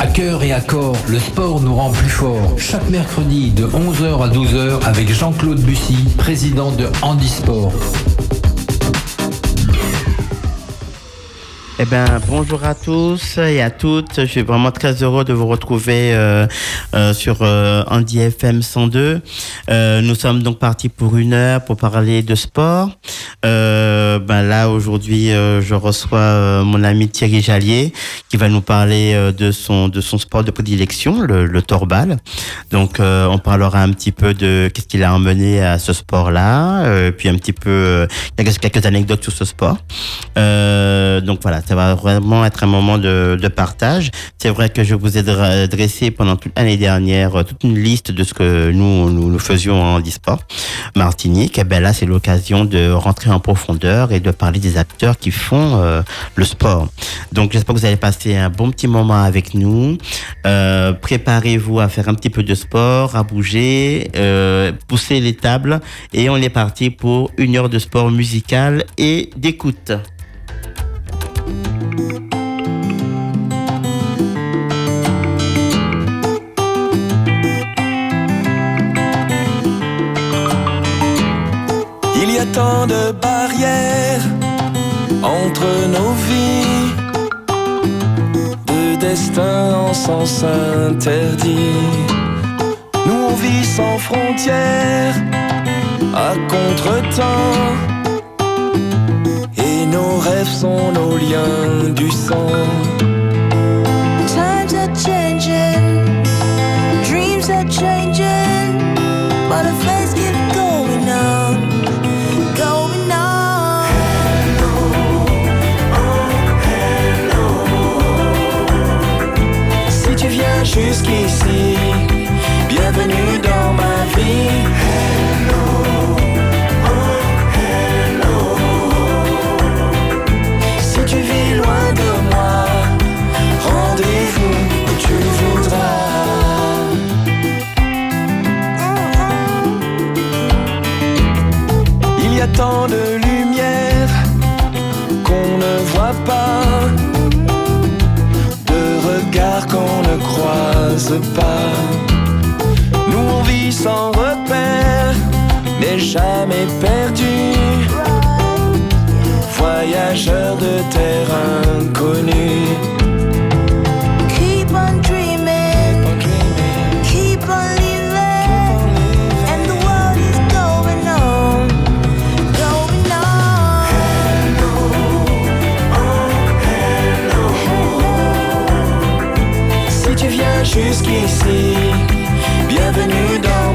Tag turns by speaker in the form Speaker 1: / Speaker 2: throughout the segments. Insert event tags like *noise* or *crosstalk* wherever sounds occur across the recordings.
Speaker 1: À cœur et à corps, le sport nous rend plus forts. Chaque mercredi de 11h à 12h avec Jean-Claude Bussy, président de Handisport.
Speaker 2: Eh ben, bonjour à tous et à toutes. Je suis vraiment très heureux de vous retrouver euh, euh, sur euh, Andy FM 102. Euh, nous sommes donc partis pour une heure pour parler de sport. Ben là, aujourd'hui, je reçois mon ami Thierry Jallier qui va nous parler de son de son sport de prédilection, le, torbal. Donc, on parlera un petit peu de qu'est-ce qu'il a emmené à ce sport-là, puis un petit peu quelques, quelques anecdotes sur ce sport. Donc voilà, ça va vraiment être un moment de, de partage. C'est vrai que je vous ai dressé pendant toute l'année dernière euh, toute une liste de ce que nous nous, nous faisions en e-sport Martinique. Et ben là, c'est l'occasion de rentrer en profondeur et de parler des acteurs qui font euh, le sport. Donc j'espère que vous allez passer un bon petit moment avec nous. Euh, Préparez-vous à faire un petit peu de sport, à bouger, euh, pousser les tables et on est parti pour une heure de sport musical et d'écoute.
Speaker 3: Il y a tant de barrières entre nos vies, de destin en sens interdit. Nous on vit sans frontières, à contre-temps, et nos rêves sont nos liens du sang.
Speaker 4: Times are changing, dreams are changing, but the face keep going on, going on.
Speaker 3: Si tu viens jusqu'ici, tant de lumière qu'on ne voit pas de regards qu'on ne croise pas. Nous on vit sans repère, mais jamais perdu. Voyageurs de terre inconnue. Jusqu'ici, bienvenue dans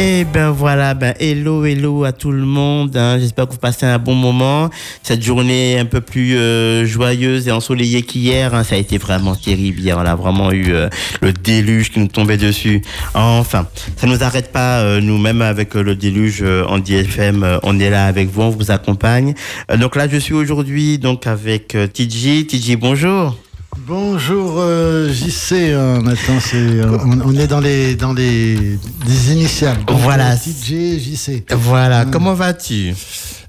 Speaker 2: Et ben voilà, ben hello, hello à tout le monde. hein. J'espère que vous passez un bon moment. Cette journée un peu plus euh, joyeuse et ensoleillée qu'hier, hein, ça a été vraiment terrible. Hier, on a vraiment eu euh, le déluge qui nous tombait dessus. Enfin, ça nous arrête pas, euh, nous-mêmes avec euh, le déluge euh, en DFM. euh, on est là avec vous, on vous accompagne. Donc là, je suis aujourd'hui donc avec TJ. TJ, bonjour.
Speaker 5: Bonjour euh, JC, euh, maintenant c'est euh, on, on est dans les dans les, les initiales. Donc,
Speaker 2: Voilà.
Speaker 5: DJ JC.
Speaker 2: Voilà,
Speaker 5: Mm.
Speaker 2: comment vas-tu?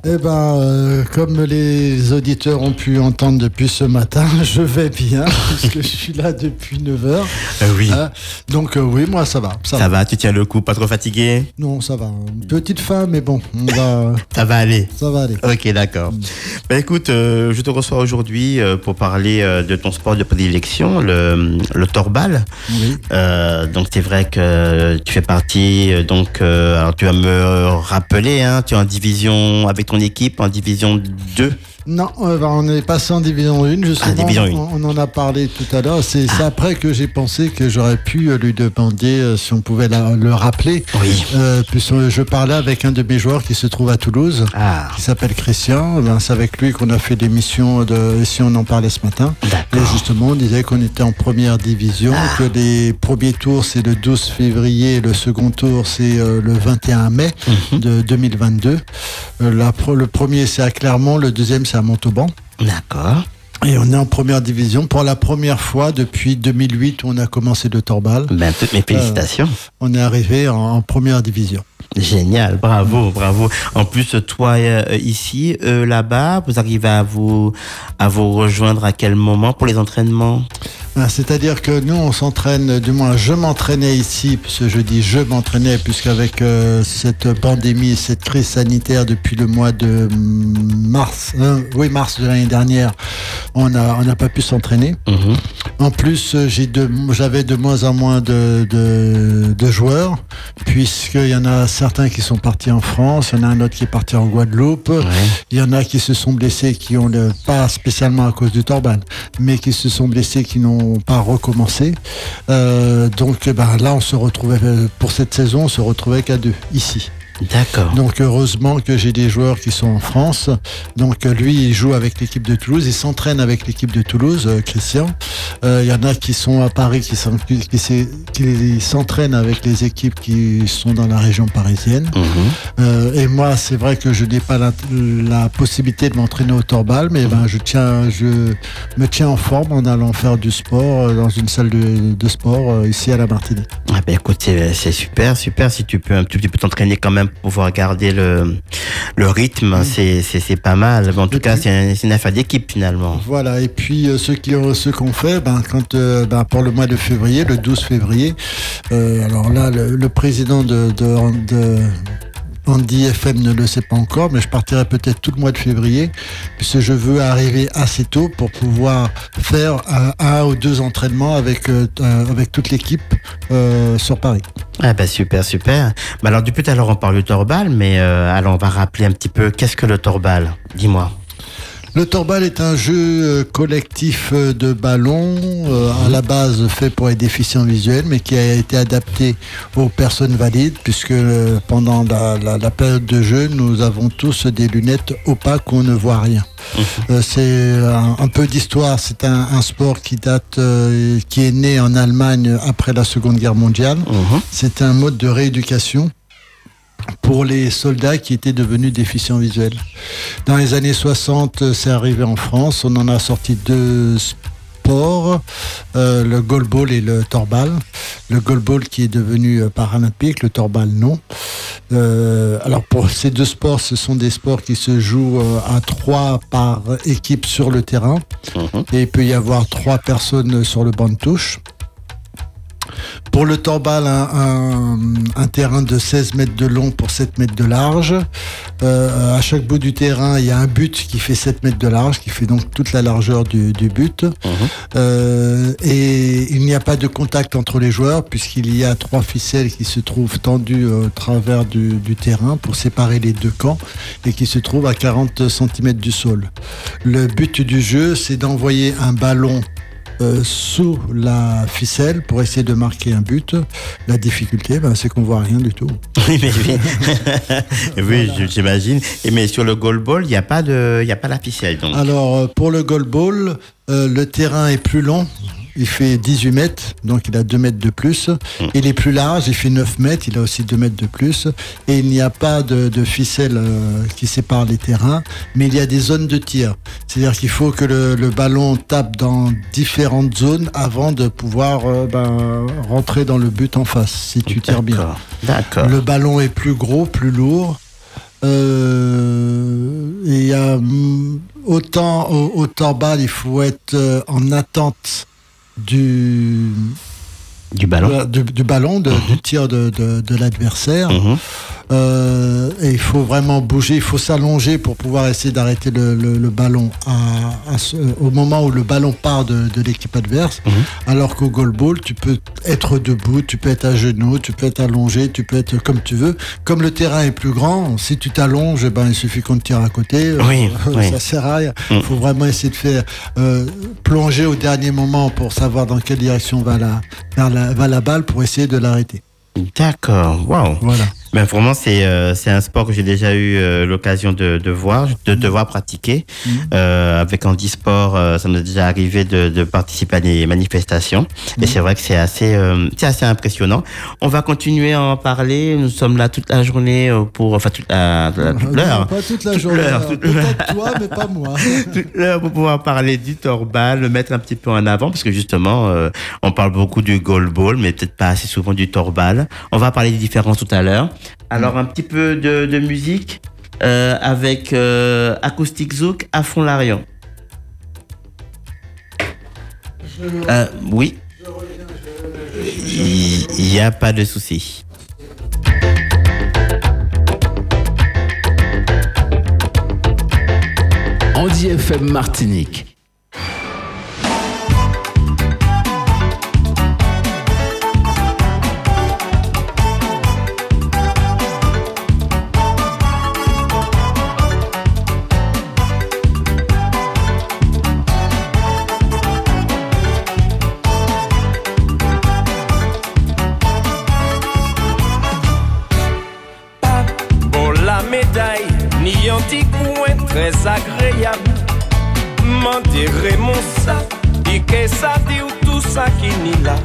Speaker 5: Eh ben, euh, comme les auditeurs ont pu entendre depuis ce matin, *laughs* je vais bien, *laughs* puisque je suis là depuis 9 heures.
Speaker 2: Euh, Oui.
Speaker 5: Hein. donc euh, oui, moi ça va. Ça,
Speaker 2: Ça
Speaker 5: va.
Speaker 2: va, tu tiens le coup, pas trop fatigué
Speaker 5: Non, ça va. Petite faim, mais bon, on va, *laughs*
Speaker 2: Ça va aller.
Speaker 5: ça va aller.
Speaker 2: Ok, d'accord. Ben écoute, je te reçois aujourd'hui pour parler de ton sport de prédilection, le, le torbal.
Speaker 5: Oui.
Speaker 2: Donc c'est vrai que tu fais partie, donc alors tu vas me rappeler, hein, tu es en division avec ton équipe en division 2.
Speaker 5: Non, euh, bah, on est passé en division 1, justement.
Speaker 2: Ah, division 1.
Speaker 5: On, on en a parlé tout à l'heure. C'est c'est après que j'ai pensé que j'aurais pu euh, lui demander euh, si on pouvait la- le rappeler.
Speaker 2: Oui.
Speaker 5: Euh, puisque je parlais avec un de mes joueurs qui se trouve à Toulouse,
Speaker 2: Ah,
Speaker 5: qui s'appelle Christian. Ben, c'est avec lui qu'on a fait l'émission de Si on en parlait ce matin. Et justement, on disait qu'on était en première division,
Speaker 2: Ah.
Speaker 5: que les premiers tours c'est le 12 février, le second tour c'est le 21 mai
Speaker 2: Mhm.
Speaker 5: de 2022. Euh, la pro- le premier c'est à Clermont, le deuxième c'est à Montauban.
Speaker 2: D'accord.
Speaker 5: Et on est en première division pour la première fois depuis 2008 où on a commencé le torbal.
Speaker 2: Ben, toutes mes félicitations.
Speaker 5: On est arrivé en, en première division.
Speaker 2: Génial, bravo, bravo. En plus, toi euh, ici, eux là-bas, vous arrivez à vous à vous rejoindre à quel moment pour les entraînements?
Speaker 5: C'est-à-dire que nous, on s'entraîne, du moins je m'entraînais ici, puisque je dis je m'entraînais, puisqu'avec euh, cette pandémie, cette crise sanitaire depuis le mois de mars, euh, oui mars de l'année dernière, on n'a on pas pu s'entraîner.
Speaker 2: Mhm.
Speaker 5: En plus, euh, de- j'avais de moins en moins de, de, de joueurs, puisqu'il y en a certains qui sont partis en France, il y en a un autre qui est parti en Guadeloupe,
Speaker 2: Ouais.
Speaker 5: il y en a qui se sont blessés, qui ont le, pas spécialement à cause du torban, mais qui se sont blessés, qui n'ont pas recommencé. Euh, donc eh ben, là, on se retrouvait, euh, pour cette saison, on se retrouvait qu'à deux, ici.
Speaker 2: D'accord.
Speaker 5: Donc heureusement que j'ai des joueurs qui sont en France. Donc lui, il joue avec l'équipe de Toulouse, il s'entraîne avec l'équipe de Toulouse, euh, Christian. Euh, Il y en a qui sont à Paris, qui s'entraînent avec les équipes qui sont dans la région parisienne.
Speaker 2: Mhm.
Speaker 5: Euh, et moi, c'est vrai que je n'ai pas la, la possibilité de m'entraîner au torbal, mais ben, je, tiens, je me tiens en forme en allant faire du sport dans une salle de, de sport ici à la Martinique.
Speaker 2: Ah ben écoute, c'est super, super. Si tu peux un petit peu t'entraîner quand même pouvoir garder le, le rythme, c'est c'est- pas mal. Mais en tout
Speaker 5: Et
Speaker 2: cas, c'est un- c'est une affaire d'équipe finalement.
Speaker 5: Voilà, et puis euh, ceux qui ont ce qu'on fait, ben, quand, euh, ben, pour le mois de février, le 12 février, euh, alors là, le, le président de, de, de Andy FM ne le sait pas encore, mais je partirai peut-être tout le mois de février, puisque je veux arriver assez tôt pour pouvoir faire un, ou deux entraînements avec, euh, euh, toute l'équipe euh, sur Paris.
Speaker 2: Ah ben super, super. Bah alors depuis tout à l'heure on parle du torbal, mais alors on va rappeler un petit peu qu'est-ce que le torbal? Dis-moi.
Speaker 5: Le torbal est un jeu euh, collectif euh, de ballons, euh, à la base fait pour les déficients visuels, mais qui a été adapté aux personnes valides, puisque euh, pendant la, la- la période de jeu, nous avons tous des lunettes opaques où on ne voit rien. Euh, c'est un, un peu d'histoire. C'est un, un sport qui date, euh, qui est né en Allemagne après la Seconde Guerre mondiale.
Speaker 2: Mhm.
Speaker 5: C'est un mode de rééducation pour les soldats qui étaient devenus déficients visuels. Dans les années 60, euh, c'est arrivé en France. On en a sorti deux sports, euh, le goalball et le torbal. Le goalball qui est devenu euh, paralympique, le torbal non. Euh, alors pour ces deux sports, ce sont des sports qui se jouent à trois par équipe sur le terrain.
Speaker 2: Mhm.
Speaker 5: Et il peut y avoir trois personnes sur le banc de touche. Pour le torbal, un, un- un terrain de 16 mètres de long pour 7 mètres de large. Euh, à chaque bout du terrain, il y a un but qui fait 7 mètres de large, qui fait donc toute la largeur du, du but.
Speaker 2: Mhm.
Speaker 5: Euh, et il n'y a pas de contact entre les joueurs, puisqu'il y a trois ficelles qui se trouvent tendues au travers du, du terrain pour séparer les deux camps et qui se trouvent à 40 cm du sol. Le but du jeu, c'est d'envoyer un ballon euh, sous la ficelle pour essayer de marquer un but. La difficulté, ben, c'est qu'on voit rien du tout. *laughs*
Speaker 2: Oui, mais oui, *laughs* oui j'imagine. Et mais sur le goal ball, il n'y a pas de, y a pas la ficelle donc.
Speaker 5: Alors, euh, pour le goalball, euh, le terrain est plus long. Il fait 18 mètres, donc il a 2 mètres de plus. Il est plus large, il fait 9 mètres, il a aussi 2 mètres de plus. Et il n'y a pas de, de ficelle euh, qui sépare les terrains, mais il y a des zones de tir. C'est-à-dire qu'il faut que le, le ballon tape dans différentes zones avant de pouvoir euh, ben, rentrer dans le but en face, si tu tires bien. Le ballon est plus gros, plus lourd. Euh, et il y a hum, autant au, au torbal, il faut être en attente du,
Speaker 2: Du ballon.
Speaker 5: du, du ballon, de- du tir de, de- de l'adversaire.
Speaker 2: Mhm.
Speaker 5: Euh, et il faut vraiment bouger, il faut s'allonger pour pouvoir essayer d'arrêter le, le- le ballon à- à ce- au moment où le ballon part de, de l'équipe adverse. Alors qu'au goalball, tu peux être debout, tu peux être à genoux, tu peux être allongé, tu peux être comme tu veux. Comme le terrain est plus grand, si tu t'allonges, eh ben, il suffit qu'on te tire à côté.
Speaker 2: Oui,
Speaker 5: Euh,
Speaker 2: oui. *laughs*
Speaker 5: Ça sert à rien.
Speaker 2: Mm.
Speaker 5: Il faut vraiment essayer de faire euh, plonger au dernier moment pour savoir dans quelle direction va la, vers la, va la balle pour essayer de l'arrêter.
Speaker 2: D'accord, waouh.
Speaker 5: Voilà.
Speaker 2: Ben vraiment, c'est euh, c'est un sport que j'ai déjà eu euh, l'occasion de, de voir, de devoir pratiquer.
Speaker 5: Mhm.
Speaker 2: Euh, avec Handisport, euh, ça m'est déjà arrivé de, de participer à des manifestations. Et c'est vrai que c'est assez, euh, c'est assez impressionnant. On va continuer à en parler. Nous sommes là toute la journée euh, pour, enfin toute la, toute la- toute l'heure.
Speaker 5: Pas toute la
Speaker 2: Toute
Speaker 5: journée. hein. Peut-être toi, mais pas moi. *laughs*
Speaker 2: toute l'heure pour pouvoir parler du torbal, le mettre un petit peu en avant, parce que justement, euh, on parle beaucoup du goalball, mais peut-être pas assez souvent du torbal. On va parler des différences tout à l'heure. Alors, un petit peu de, musique euh, avec euh, Acoustic Zouk à fond l'Arion. Euh, oui. Il n'y a pas de souci.
Speaker 1: Andy FM Martinique.
Speaker 6: Très agréable. M'enterrer mon sac, et que ça dit ou tout ça qui n'y là?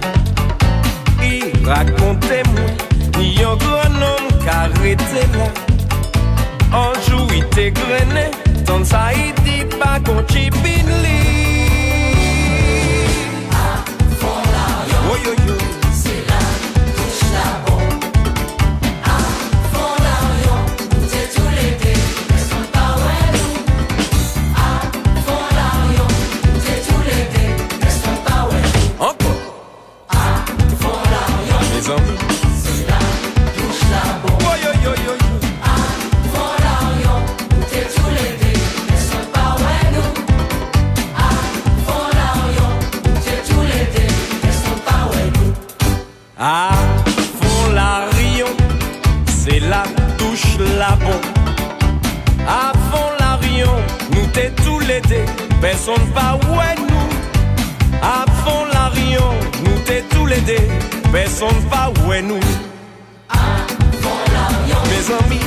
Speaker 6: Et racontez-moi, un grand homme qui là. Un jour il était grené, tant ça il dit pas qu'on chipine Oh yo yo. Encore. Personne pas ouais nous. Fond la Rion, nous t'es tous les deux, personne pas ouais nous. Mes amis,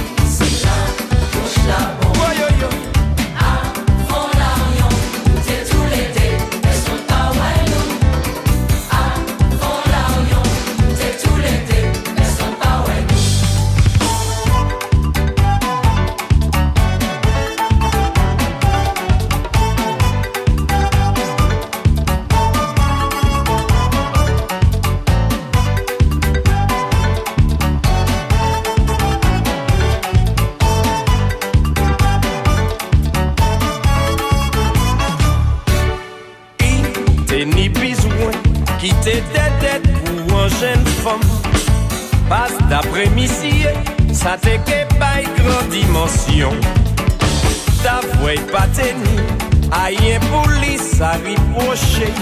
Speaker 6: Ta voix pas tenue, aïe police à ripocher.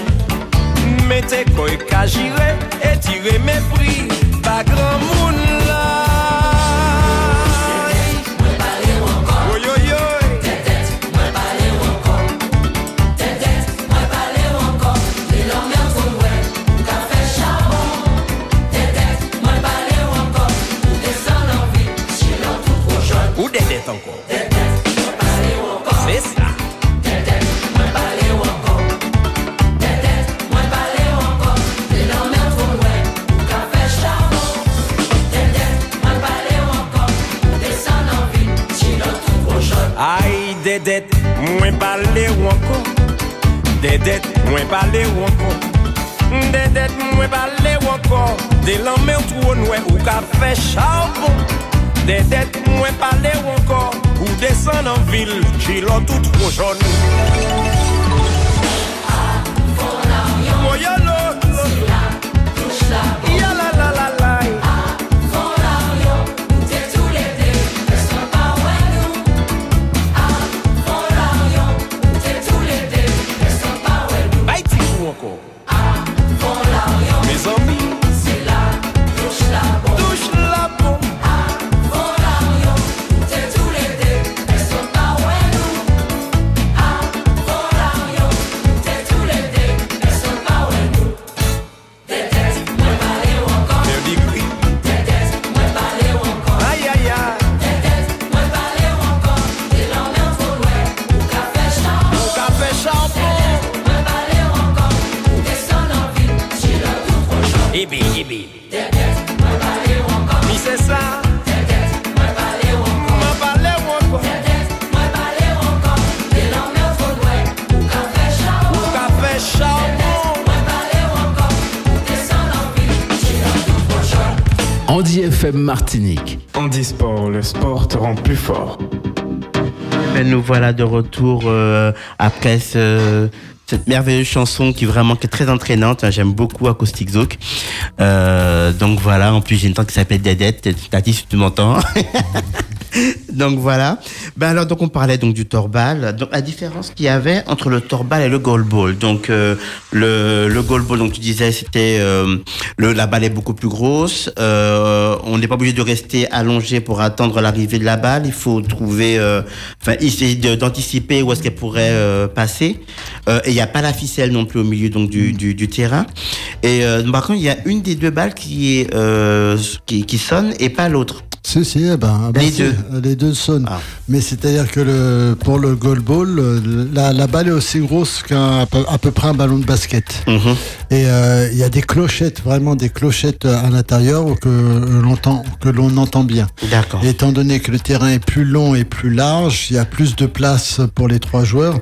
Speaker 6: Mettez quoi qu'à girer et tirer mes prix, Des dettes, moins parler ou encore. Des dettes, moins parler ou encore. Des dettes, moins parler ou encore. Des lames ou trop noué ou fait charbon Des dettes, moins parler ou encore. Ou descendre en ville, j'y l'en tout trop jaune Mi c'est ça. Mwen pale ou anko. Ou ka fe charbon.
Speaker 1: Andy FM Martinique.
Speaker 7: Handisport, le sport te rend plus fort.
Speaker 2: Ben, nous voilà de retour euh, après ce- cette merveilleuse chanson qui vraiment qui est très entraînante. J'aime beaucoup Acoustic Zouk. Euh, donc voilà, en plus j'ai une tante qui s'appelle Dédette. Tati, si tu m'entends. *laughs* *laughs* donc voilà. Ben alors donc on parlait donc du torbal. Donc la différence qu'il y avait entre le torbal et le goalball. Donc euh, le le goalball donc tu disais c'était euh, le la balle est beaucoup plus grosse. Euh, on n'est pas obligé de rester allongé pour attendre l'arrivée de la balle. Il faut trouver euh, enfin essayer d'anticiper où est-ce qu'elle pourrait euh, passer. Euh, et il n'y a pas la ficelle non plus au milieu donc du du, du terrain. Et par contre il y a une des deux balles qui est qui, qui sonne et pas l'autre.
Speaker 5: Si, si, eh ben, ben,
Speaker 2: Les
Speaker 5: si,
Speaker 2: deux.
Speaker 5: Les deux sonnent.
Speaker 2: Ah.
Speaker 5: Mais c'est-à-dire que le, pour le goal ball, euh, la, la balle est aussi grosse qu'un à peu, à peu près un ballon de basket.
Speaker 2: Mhm.
Speaker 5: Et euh, il y a des clochettes, vraiment des clochettes euh, à l'intérieur que l'on entend, que l'on entend bien.
Speaker 2: D'accord.
Speaker 5: Étant donné que le terrain est plus long et plus large, il y a plus de place pour les trois joueurs.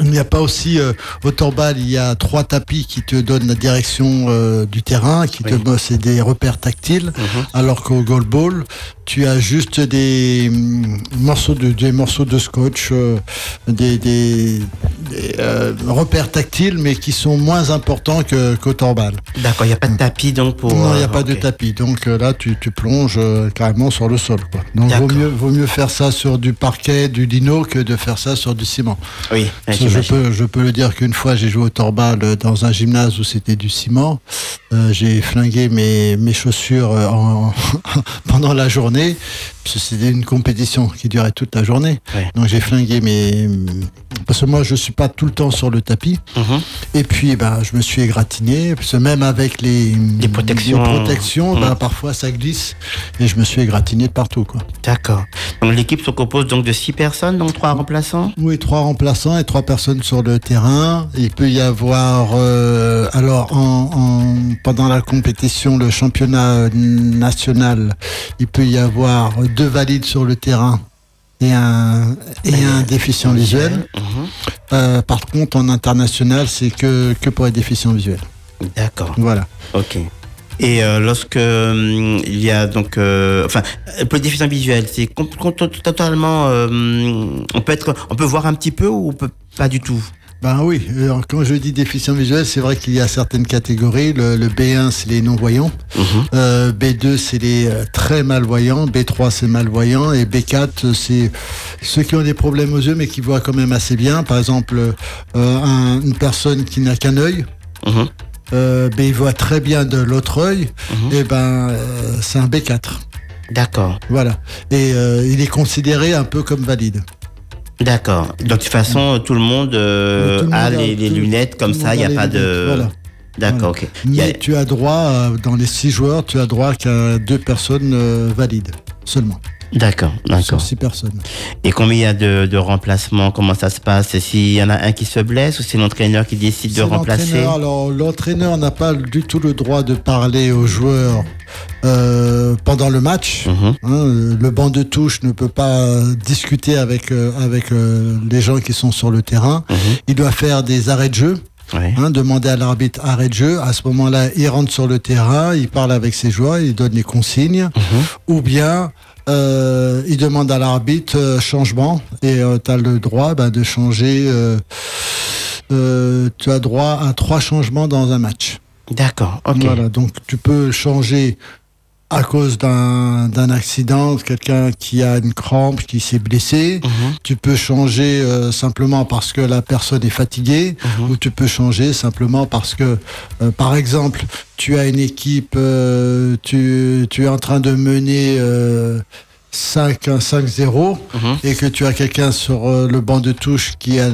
Speaker 5: Il n'y a pas aussi euh, au torbal, il y a trois tapis qui te donnent la direction euh, du terrain, qui
Speaker 2: Oui.
Speaker 5: te c'est des repères tactiles,
Speaker 2: Mhm.
Speaker 5: alors qu'au goalball, tu as juste des hum, morceaux de des morceaux de scotch, euh, des, des, des, repères tactiles, mais qui sont moins importants que qu'au torbal.
Speaker 2: D'accord, il n'y a pas de tapis donc pour.
Speaker 5: Non, il n'y a pas de tapis. Donc là, tu, tu plonges carrément sur le sol. Quoi. Donc vaut mieux, vaut mieux faire ça sur du parquet, du lino, que de faire ça sur du ciment.
Speaker 2: Oui,
Speaker 5: je, peux, je peux le dire qu'une fois, j'ai joué au torbal dans un gymnase où c'était du ciment. Euh, j'ai flingué mes, mes chaussures euh, en, *laughs* pendant la journée. Parce que c'était une compétition qui durait toute la journée.
Speaker 2: Ouais.
Speaker 5: Donc j'ai flingué mes... Parce que moi, je suis pas tout le temps sur le tapis.
Speaker 2: Mhm.
Speaker 5: Et puis, ben, je me suis égratigné, parce que même avec les,
Speaker 2: Les protections.
Speaker 5: les protections,
Speaker 2: Mhm.
Speaker 5: ben, parfois ça glisse, et je me suis égratigné de partout.
Speaker 2: D'accord. Donc l'équipe se compose donc de six personnes, donc trois remplaçants?
Speaker 5: Oui, trois remplaçants et trois personnes sur le terrain. Il peut y avoir, euh, alors, en, en- pendant la compétition, le championnat national, il peut y avoir deux valides sur le terrain et un, et un déficient visuel.
Speaker 2: Mhm.
Speaker 5: Euh, par contre, en international, c'est que, que pour les déficients visuels.
Speaker 2: D'accord.
Speaker 5: Voilà.
Speaker 2: Ok. Et euh, lorsque il y a donc, euh, enfin, euh, pour les déficients visuels, c'est totalement, euh, on peut être, on peut voir un petit peu ou on peut pas du tout?
Speaker 5: Ben oui, alors, quand je dis déficient visuel, c'est vrai qu'il y a certaines catégories. Le, le B1, c'est les non-voyants.
Speaker 2: Mhm.
Speaker 5: Euh, B2, c'est les euh, très malvoyants. B3, c'est malvoyants. Et B4, c'est ceux qui ont des problèmes aux yeux, mais qui voient quand même assez bien. Par exemple, euh, un- une personne qui n'a qu'un œil,
Speaker 2: Mhm.
Speaker 5: euh, ben, il voit très bien de l'autre œil.
Speaker 2: Mhm.
Speaker 5: Et ben, c'est un B4.
Speaker 2: D'accord.
Speaker 5: Voilà. Et il est considéré un peu comme valide.
Speaker 2: D'accord. Donc de toute façon, tout le monde euh,
Speaker 5: Tout le
Speaker 2: a
Speaker 5: monde a-
Speaker 2: les, les
Speaker 5: tout-
Speaker 2: lunettes comme ça. Il n'y a
Speaker 5: a
Speaker 2: pas de.
Speaker 5: voilà.
Speaker 2: D'accord. Ok.
Speaker 5: Mais
Speaker 2: a-
Speaker 5: tu as droit, euh, dans les six joueurs, tu as droit qu'à deux personnes euh, valides seulement.
Speaker 2: D'accord.
Speaker 5: Sur
Speaker 2: D'accord.
Speaker 5: six personnes.
Speaker 2: Et combien il y a de, de remplacements? Comment ça se passe? Et S'il y en a un qui se blesse ou c'est l'entraîneur qui décide de remplacer
Speaker 5: l'entraîneur. Alors, l'entraîneur n'a pas du tout le droit de parler aux joueurs euh, pendant le match.
Speaker 2: Mhm.
Speaker 5: Hein, le banc de touche ne peut pas discuter avec, euh, avec euh, les gens qui sont sur le terrain.
Speaker 2: Mhm.
Speaker 5: Il doit faire des arrêts de jeu,
Speaker 2: Ouais.
Speaker 5: hein, demander à l'arbitre arrêt de jeu. À ce moment-là, il rentre sur le terrain, il parle avec ses joueurs, il donne les consignes.
Speaker 2: Mhm.
Speaker 5: Ou bien, euh, il demande à l'arbitre euh, changement et tu as le droit ben, de changer. euh, euh, tu as droit à trois changements dans un match.
Speaker 2: D'accord. Ok.
Speaker 5: Voilà, donc tu peux changer à cause d'un accident, quelqu'un qui a une crampe, qui s'est blessé.
Speaker 2: Mhm.
Speaker 5: Tu peux changer euh, simplement parce que la personne est fatiguée,
Speaker 2: Mhm.
Speaker 5: ou tu peux changer simplement parce que, euh, par exemple, tu as une équipe, euh, tu, tu es en train de mener, euh, 5 5-0
Speaker 2: Mhm.
Speaker 5: et que tu as quelqu'un sur euh, le banc de touche qui, a,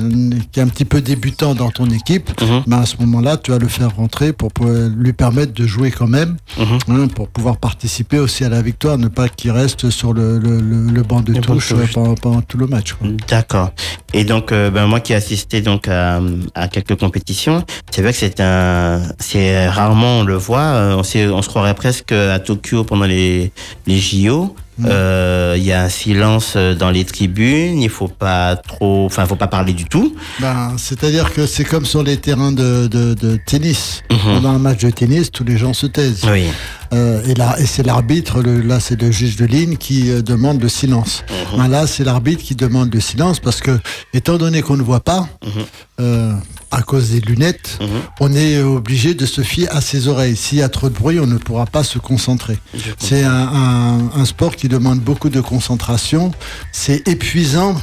Speaker 5: qui est un petit peu débutant dans ton équipe,
Speaker 2: Mhm.
Speaker 5: ben à ce moment-là, tu vas le faire rentrer pour, lui permettre de jouer quand même,
Speaker 2: Mhm.
Speaker 5: hein, pour pouvoir participer aussi à la victoire, ne pas qu'il reste sur le, le, le- le banc de touche
Speaker 2: touche.
Speaker 5: pendant, pendant tout le match.
Speaker 2: D'accord. Et donc, euh, ben, moi qui ai assisté donc à, à quelques compétitions, c'est vrai que c'est un, c'est rarement on le voit. euh, On, on se croirait presque à Tokyo pendant les les JO.
Speaker 5: Mm.
Speaker 2: Euh, Il y a un silence dans les tribunes. Il faut pas trop, enfin, faut pas parler du tout.
Speaker 5: Ben, C'est-à-dire que c'est comme sur les terrains de, de, de tennis.
Speaker 2: Mhm.
Speaker 5: Pendant un match de tennis, tous les gens se taisent.
Speaker 2: Oui.
Speaker 5: Euh, et là, et c'est l'arbitre, le- là c'est le juge de ligne qui euh, demande le silence.
Speaker 2: Mhm.
Speaker 5: Ben là, c'est l'arbitre qui demande le silence parce que, étant donné qu'on ne voit pas,
Speaker 2: Mhm.
Speaker 5: Euh, à cause des lunettes,
Speaker 2: Mhm.
Speaker 5: on est obligé de se fier à ses oreilles. S'il y a trop de bruit, on ne pourra pas se concentrer. C'est un, un- un sport qui demande beaucoup de concentration. C'est épuisant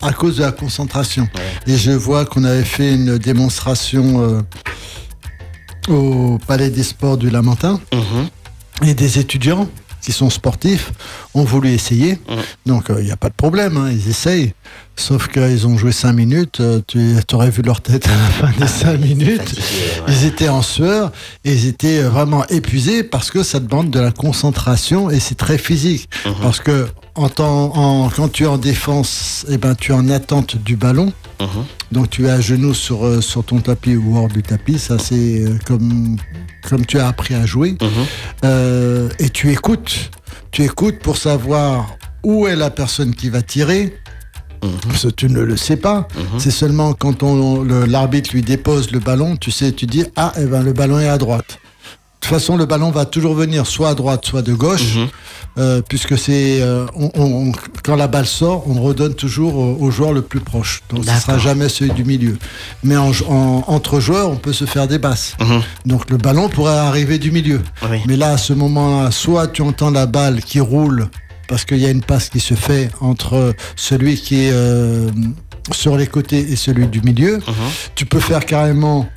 Speaker 5: à cause de la concentration. Et je vois qu'on avait fait une démonstration euh, au Palais des Sports du Lamentin
Speaker 2: Mhm.
Speaker 5: et des étudiants qui sont sportifs ont voulu essayer.
Speaker 2: Mhm.
Speaker 5: Donc il n'y a pas de problème, hein, ils essayent. Sauf qu'ils ont joué 5 minutes, euh, tu aurais vu leur tête à la fin des 5 minutes.
Speaker 2: Fatigué, ouais.
Speaker 5: Ils étaient en sueur et ils étaient euh, vraiment épuisés parce que ça demande de la concentration et c'est très physique.
Speaker 2: Mhm.
Speaker 5: Parce que en temps- en- quand tu es en défense, eh ben, tu es en attente du ballon.
Speaker 2: Mhm.
Speaker 5: Donc tu es à genoux sur, euh, sur ton tapis ou hors du tapis. Ça, c'est euh, comme, comme tu as appris à jouer.
Speaker 2: Mhm.
Speaker 5: Euh, et tu écoutes. Tu écoutes pour savoir où est la personne qui va tirer.
Speaker 2: Mhm.
Speaker 5: Parce que tu ne le sais pas. C'est seulement quand l'arbitre lui dépose le ballon, tu sais, tu dis ah, eh ben, le ballon est à droite. De toute façon, le ballon va toujours venir soit à droite, soit de gauche,
Speaker 2: Mhm.
Speaker 5: euh, puisque c'est euh, on- on- quand la balle sort, on redonne toujours au, au joueur le plus proche. Donc ce sera
Speaker 2: D'accord.
Speaker 5: jamais celui du milieu. Mais en, en- entre joueurs, on peut se faire des basses.
Speaker 2: Mhm.
Speaker 5: Donc le ballon pourrait arriver du milieu.
Speaker 2: Oui.
Speaker 5: Mais là, à ce moment-là, soit tu entends la balle qui roule parce qu'il y a une passe qui se fait entre celui qui est euh, sur les côtés et celui du milieu.
Speaker 2: Mhm.
Speaker 5: Tu peux faire carrément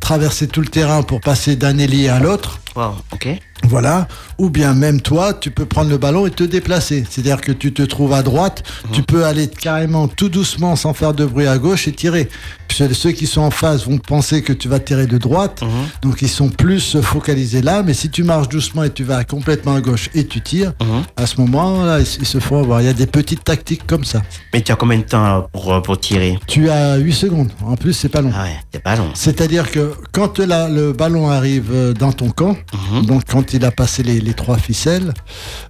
Speaker 5: traverser tout le terrain pour passer d'un ailier à l'autre.
Speaker 2: Wow. Ok.
Speaker 5: Voilà. Ou bien même toi, tu peux prendre le ballon et te déplacer. C'est-à-dire que tu te trouves à droite, tu peux aller carrément tout doucement sans faire de bruit à gauche et tirer. Ceux qui sont en face vont penser que tu vas tirer de droite.
Speaker 2: Mhm.
Speaker 5: Donc ils sont plus focalisés là. Mais si tu marches doucement et tu vas complètement à gauche et tu tires,
Speaker 2: Mhm.
Speaker 5: à ce moment-là, ils, se font avoir. Il y a des petites tactiques comme ça.
Speaker 2: Mais tu as combien de temps alors, pour, euh, pour tirer?
Speaker 5: Tu as 8 secondes. En plus, c'est pas long.
Speaker 2: Ah ouais, c'est pas long.
Speaker 5: C'est-à-dire que quand la- le ballon arrive euh, dans ton camp,
Speaker 2: Mhm.
Speaker 5: donc quand il a passé les, les trois ficelles,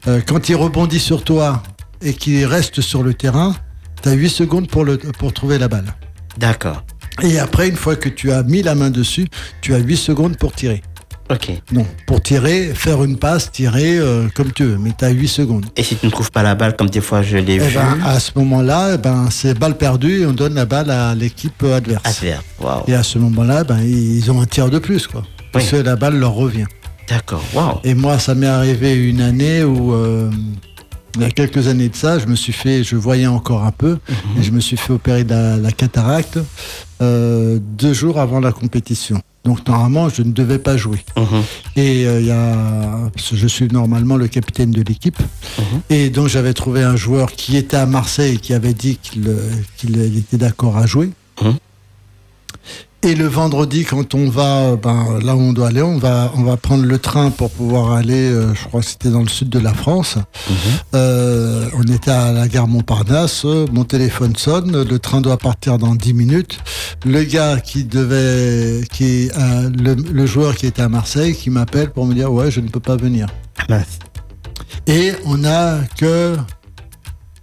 Speaker 5: euh, quand il rebondit sur toi et qu'il reste sur le terrain, tu as 8 secondes pour, le, pour trouver la balle.
Speaker 2: D'accord.
Speaker 5: Et après, une fois que tu as mis la main dessus, tu as 8 secondes pour tirer.
Speaker 2: Ok.
Speaker 5: Non, pour tirer, faire une passe, tirer euh, comme tu veux, mais tu as 8 secondes.
Speaker 2: Et si tu ne trouves pas la balle, comme des fois je l'ai
Speaker 5: Et
Speaker 2: vu,
Speaker 5: ben, à ce moment-là, eh ben, c'est balle perdue et on donne la balle à l'équipe adverse.
Speaker 2: adverse. Waouh.
Speaker 5: Et à ce moment-là, ben, ils ont un tir de plus, quoi. Parce que la balle leur revient.
Speaker 2: D'accord. Waouh.
Speaker 5: Et moi, ça m'est arrivé une année où, euh, il y a quelques années de ça, je me suis fait, je voyais encore un peu, et je me suis fait opérer de la, la cataracte euh, deux jours avant la compétition. Donc normalement, je ne devais pas jouer.
Speaker 2: Mhm.
Speaker 5: Et euh, il y a, je suis normalement le capitaine de l'équipe,
Speaker 2: Mhm.
Speaker 5: et donc j'avais trouvé un joueur qui était à Marseille, qui avait dit qu'il qu'il était d'accord à jouer. Et le vendredi, quand on va ben, là où on doit aller, on va, on va prendre le train pour pouvoir aller, euh, je crois que c'était dans le sud de la France.
Speaker 2: Mhm.
Speaker 5: Euh, on était à la gare Montparnasse, euh, mon téléphone sonne, le train doit partir dans 10 minutes. Le gars qui devait, qui, euh, le, le joueur qui était à Marseille, qui m'appelle pour me dire ouais, je ne peux pas venir. Et on n'a que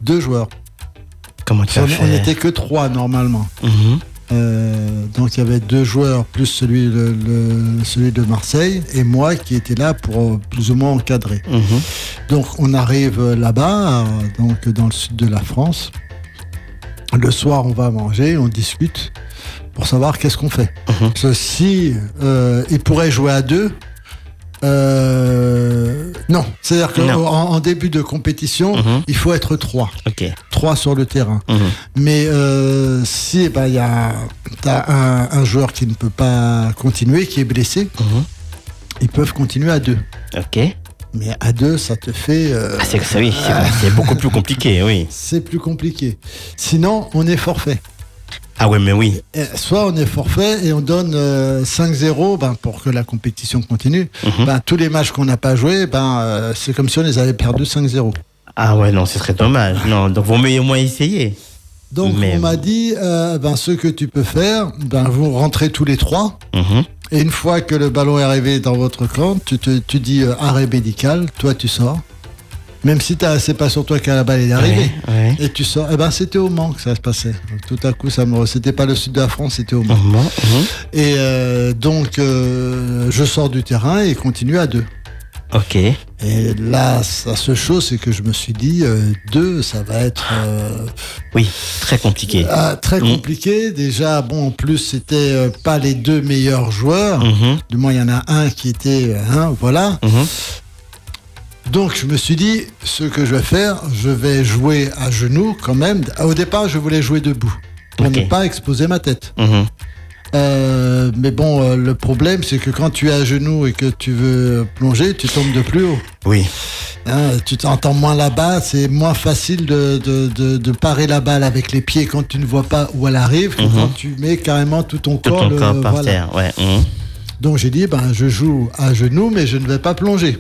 Speaker 5: deux joueurs.
Speaker 2: Comment tu
Speaker 5: On,
Speaker 2: as fait
Speaker 5: on n'était que trois normalement.
Speaker 2: Mhm.
Speaker 5: Euh, donc il y avait deux joueurs plus celui, le- celui de Marseille et moi qui était là pour euh, plus ou moins encadrer.
Speaker 2: Mhm.
Speaker 5: Donc on arrive là-bas, euh, donc dans le sud de la France. Le soir, on va manger, on discute pour savoir qu'est-ce qu'on fait. Parce que si euh, il pourrait jouer à deux, euh, non. C'est-à-dire qu'en en début de compétition,
Speaker 2: Mhm.
Speaker 5: il faut être trois,
Speaker 2: Ok.
Speaker 5: trois sur le terrain.
Speaker 2: Mhm.
Speaker 5: Mais euh, si eh ben, il y a t'as un, un joueur qui ne peut pas continuer, qui est blessé,
Speaker 2: Mhm.
Speaker 5: ils peuvent continuer à deux.
Speaker 2: Ok.
Speaker 5: Mais à deux, ça te fait. euh,
Speaker 2: Ah, c'est ça, oui, c'est beaucoup plus compliqué, oui. *laughs*
Speaker 5: c'est plus compliqué. Sinon, on est forfait.
Speaker 2: Ah ouais, mais oui.
Speaker 5: Et soit on est forfait et on donne euh, 5-0 ben, pour que la compétition continue.
Speaker 2: Mhm.
Speaker 5: Ben, tous les matchs qu'on n'a pas joués, ben, euh, c'est comme si on les avait perdus 5-0.
Speaker 2: Ah ouais, non, ce serait dommage. Non, donc vaut mieux au moins essayer.
Speaker 5: Donc
Speaker 2: Mais-
Speaker 5: on m'a dit, euh, ben, ce que tu peux faire, ben, vous rentrez tous les trois.
Speaker 2: Mhm.
Speaker 5: Et une fois que le ballon est arrivé dans votre camp, tu, te, tu dis euh, arrêt médical, toi tu sors. Même si c'est pas sur toi que la balle est arrivée.
Speaker 2: Ouais, ouais.
Speaker 5: Et tu sors. Eh ben c'était au Mans que ça se passait. Donc, tout à coup, ça me. C'était pas le sud de la France, c'était au Mans. Et euh, donc, euh, je sors du terrain et continue à deux.
Speaker 2: Ok.
Speaker 5: Et là, ça se chose, c'est que je me suis dit, euh, deux, ça va être euh,
Speaker 2: Oui, très compliqué.
Speaker 5: ah, très
Speaker 2: Mm.
Speaker 5: compliqué. Déjà, bon, en plus, c'était pas les deux meilleurs joueurs.
Speaker 2: Mhm,
Speaker 5: Du moins, il y en a un qui était, hein, voilà.
Speaker 2: mhm.
Speaker 5: Donc, je me suis dit, ce que je vais faire, je vais jouer à genoux quand même. Au départ, je voulais jouer debout pour ne pas exposer ma tête.
Speaker 2: Mhm.
Speaker 5: Euh, mais bon, euh, le problème, c'est que quand tu es à genoux et que tu veux plonger, tu tombes de plus haut.
Speaker 2: Oui.
Speaker 5: Hein, tu t'entends moins la balle, c'est moins facile de, de, de, de parer la balle avec les pieds quand tu ne vois pas où elle arrive que
Speaker 2: Mhm.
Speaker 5: quand tu mets carrément tout ton
Speaker 2: Tout
Speaker 5: corps.
Speaker 2: ton
Speaker 5: le-
Speaker 2: corps par
Speaker 5: voilà.
Speaker 2: terre, ouais. mhm,
Speaker 5: Donc j'ai dit, ben, je joue à genoux, mais je ne vais pas plonger.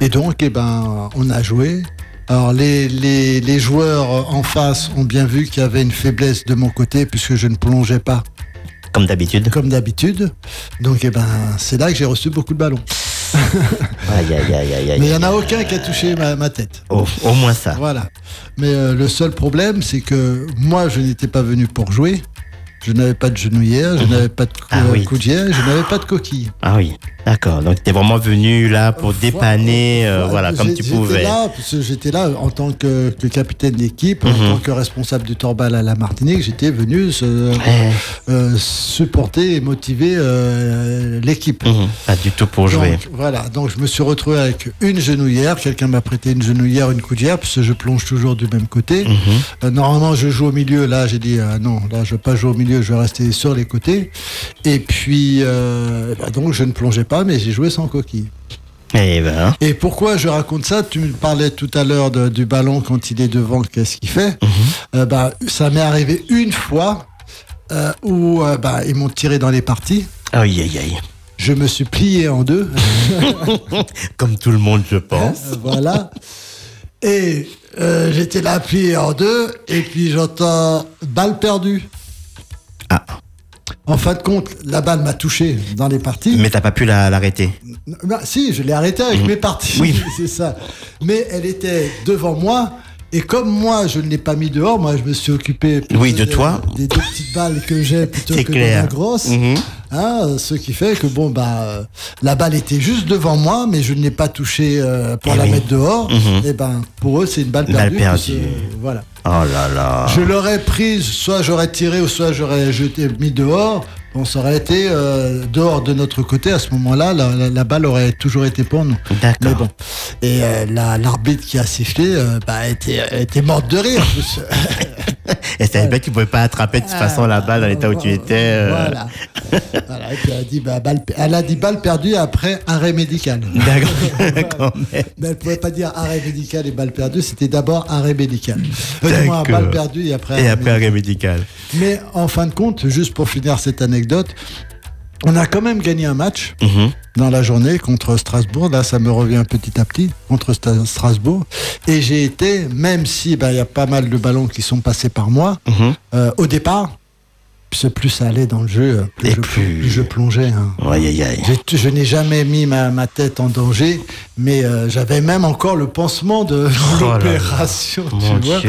Speaker 5: Et donc, eh ben, on a joué. Alors les, les, les joueurs en face ont bien vu qu'il y avait une faiblesse de mon côté puisque je ne plongeais pas
Speaker 2: Comme d'habitude.
Speaker 5: comme d'habitude. Donc eh ben, c'est là que j'ai reçu beaucoup de ballons. *laughs*
Speaker 2: Aïe, aïe, aïe.
Speaker 5: Mais il n'y en a aucun qui a touché ma, ma tête.
Speaker 2: Au, au moins ça.
Speaker 5: Voilà. Mais euh, le seul problème, c'est que moi, je n'étais pas venu pour jouer. Je n'avais pas de genouillère, je n'avais pas de cou-
Speaker 2: Ah oui.
Speaker 5: coudière, je n'avais pas de coquille.
Speaker 2: Ah oui, d'accord. Donc tu es vraiment venu là pour dépanner, euh, voilà, comme tu pouvais.
Speaker 5: J'étais là en tant que, que capitaine d'équipe, en
Speaker 2: Mhm.
Speaker 5: tant que responsable du torbal à la Martinique. J'étais venu se- euh, supporter et motiver euh, l'équipe.
Speaker 2: Mhm. Pas du tout pour jouer.
Speaker 5: Voilà, donc je me suis retrouvé avec une genouillère. Quelqu'un m'a prêté une genouillère, une coudière, parce que je plonge toujours du même côté.
Speaker 2: Mhm.
Speaker 5: Normalement, je joue au milieu. Là, j'ai dit ah non, là, je vais pas jouer au milieu, je rester sur les côtés. Et puis, euh, bah, donc, je ne plongeais pas, mais j'ai joué sans coquille.
Speaker 2: Eh ben.
Speaker 5: Et pourquoi je raconte ça? Tu me parlais tout à l'heure du ballon quand il est devant, qu'est-ce qu'il fait?
Speaker 2: Mhm.
Speaker 5: Euh, bah, Ça m'est arrivé une fois euh, où euh, bah, ils m'ont tiré dans les parties.
Speaker 2: Aïe, aïe, aïe.
Speaker 5: Je me suis plié en deux. *laughs*
Speaker 2: Comme tout le monde, je pense.
Speaker 5: Voilà. Et j'étais là plié en deux, et puis j'entends balle perdue.
Speaker 2: Ah.
Speaker 5: En fin de compte, la balle m'a touché dans les parties.
Speaker 2: Mais t'as pas pu la- l'arrêter.
Speaker 5: Bah, si, je l'ai arrêtée avec mes parties.
Speaker 2: Oui. *laughs*
Speaker 5: c'est ça. Mais elle était devant moi. Et comme moi, je ne l'ai pas mis dehors, moi, je me suis occupé
Speaker 2: Oui, de
Speaker 5: des-
Speaker 2: toi.
Speaker 5: des deux petites balles que j'ai *laughs* plutôt que
Speaker 2: clair.
Speaker 5: de la grosse.
Speaker 2: Mhm.
Speaker 5: Hein, ce qui fait que bon bah euh, la balle était juste devant moi, mais je ne l'ai pas touchée euh, pour
Speaker 2: Eh
Speaker 5: la
Speaker 2: oui.
Speaker 5: mettre dehors.
Speaker 2: Mhm.
Speaker 5: Et ben pour eux c'est une balle
Speaker 2: Balle
Speaker 5: perdue.
Speaker 2: perdue.
Speaker 5: puisque, voilà.
Speaker 2: Oh là là.
Speaker 5: Je l'aurais prise, soit j'aurais tiré ou soit j'aurais jeté mis dehors. On serait été euh, dehors de notre côté à ce moment-là. La, la- la balle aurait toujours été pour nous. Mais bon. Et euh, la- l'arbitre qui a sifflé euh, bah, était, était morte de rire. *laughs* *laughs*
Speaker 2: Et c'est bien que tu pouvais pas attraper de toute façon la balle dans l'état où tu étais. euh.
Speaker 5: Voilà. Voilà, Et puis elle a dit, bah, balle, elle a dit balle perdue après arrêt médical. *laughs*
Speaker 2: D'accord.
Speaker 5: Mais elle pouvait pas dire arrêt médical et balle perdue, c'était d'abord arrêt médical.
Speaker 2: D'accord.
Speaker 5: balle perdue et après
Speaker 2: Et
Speaker 5: arrêt
Speaker 2: après arrêt médical.
Speaker 5: Mais en fin de compte, juste pour finir cette anecdote, on a quand même gagné un match
Speaker 2: Mhm.
Speaker 5: dans la journée contre Strasbourg. Là, ça me revient petit à petit contre Strasbourg. Et j'ai été, même si bah, il y a pas mal de ballons qui sont passés par moi,
Speaker 2: Mhm.
Speaker 5: euh, au départ, plus ça allait dans le jeu, plus,
Speaker 2: Et
Speaker 5: je,
Speaker 2: plus-
Speaker 5: je plongeais. hein.
Speaker 2: Aïe, aïe, aïe.
Speaker 5: J'ai- Je n'ai jamais mis ma, ma tête en danger, mais euh, j'avais même encore le pansement de
Speaker 2: Oh
Speaker 5: l'opération, tu vois.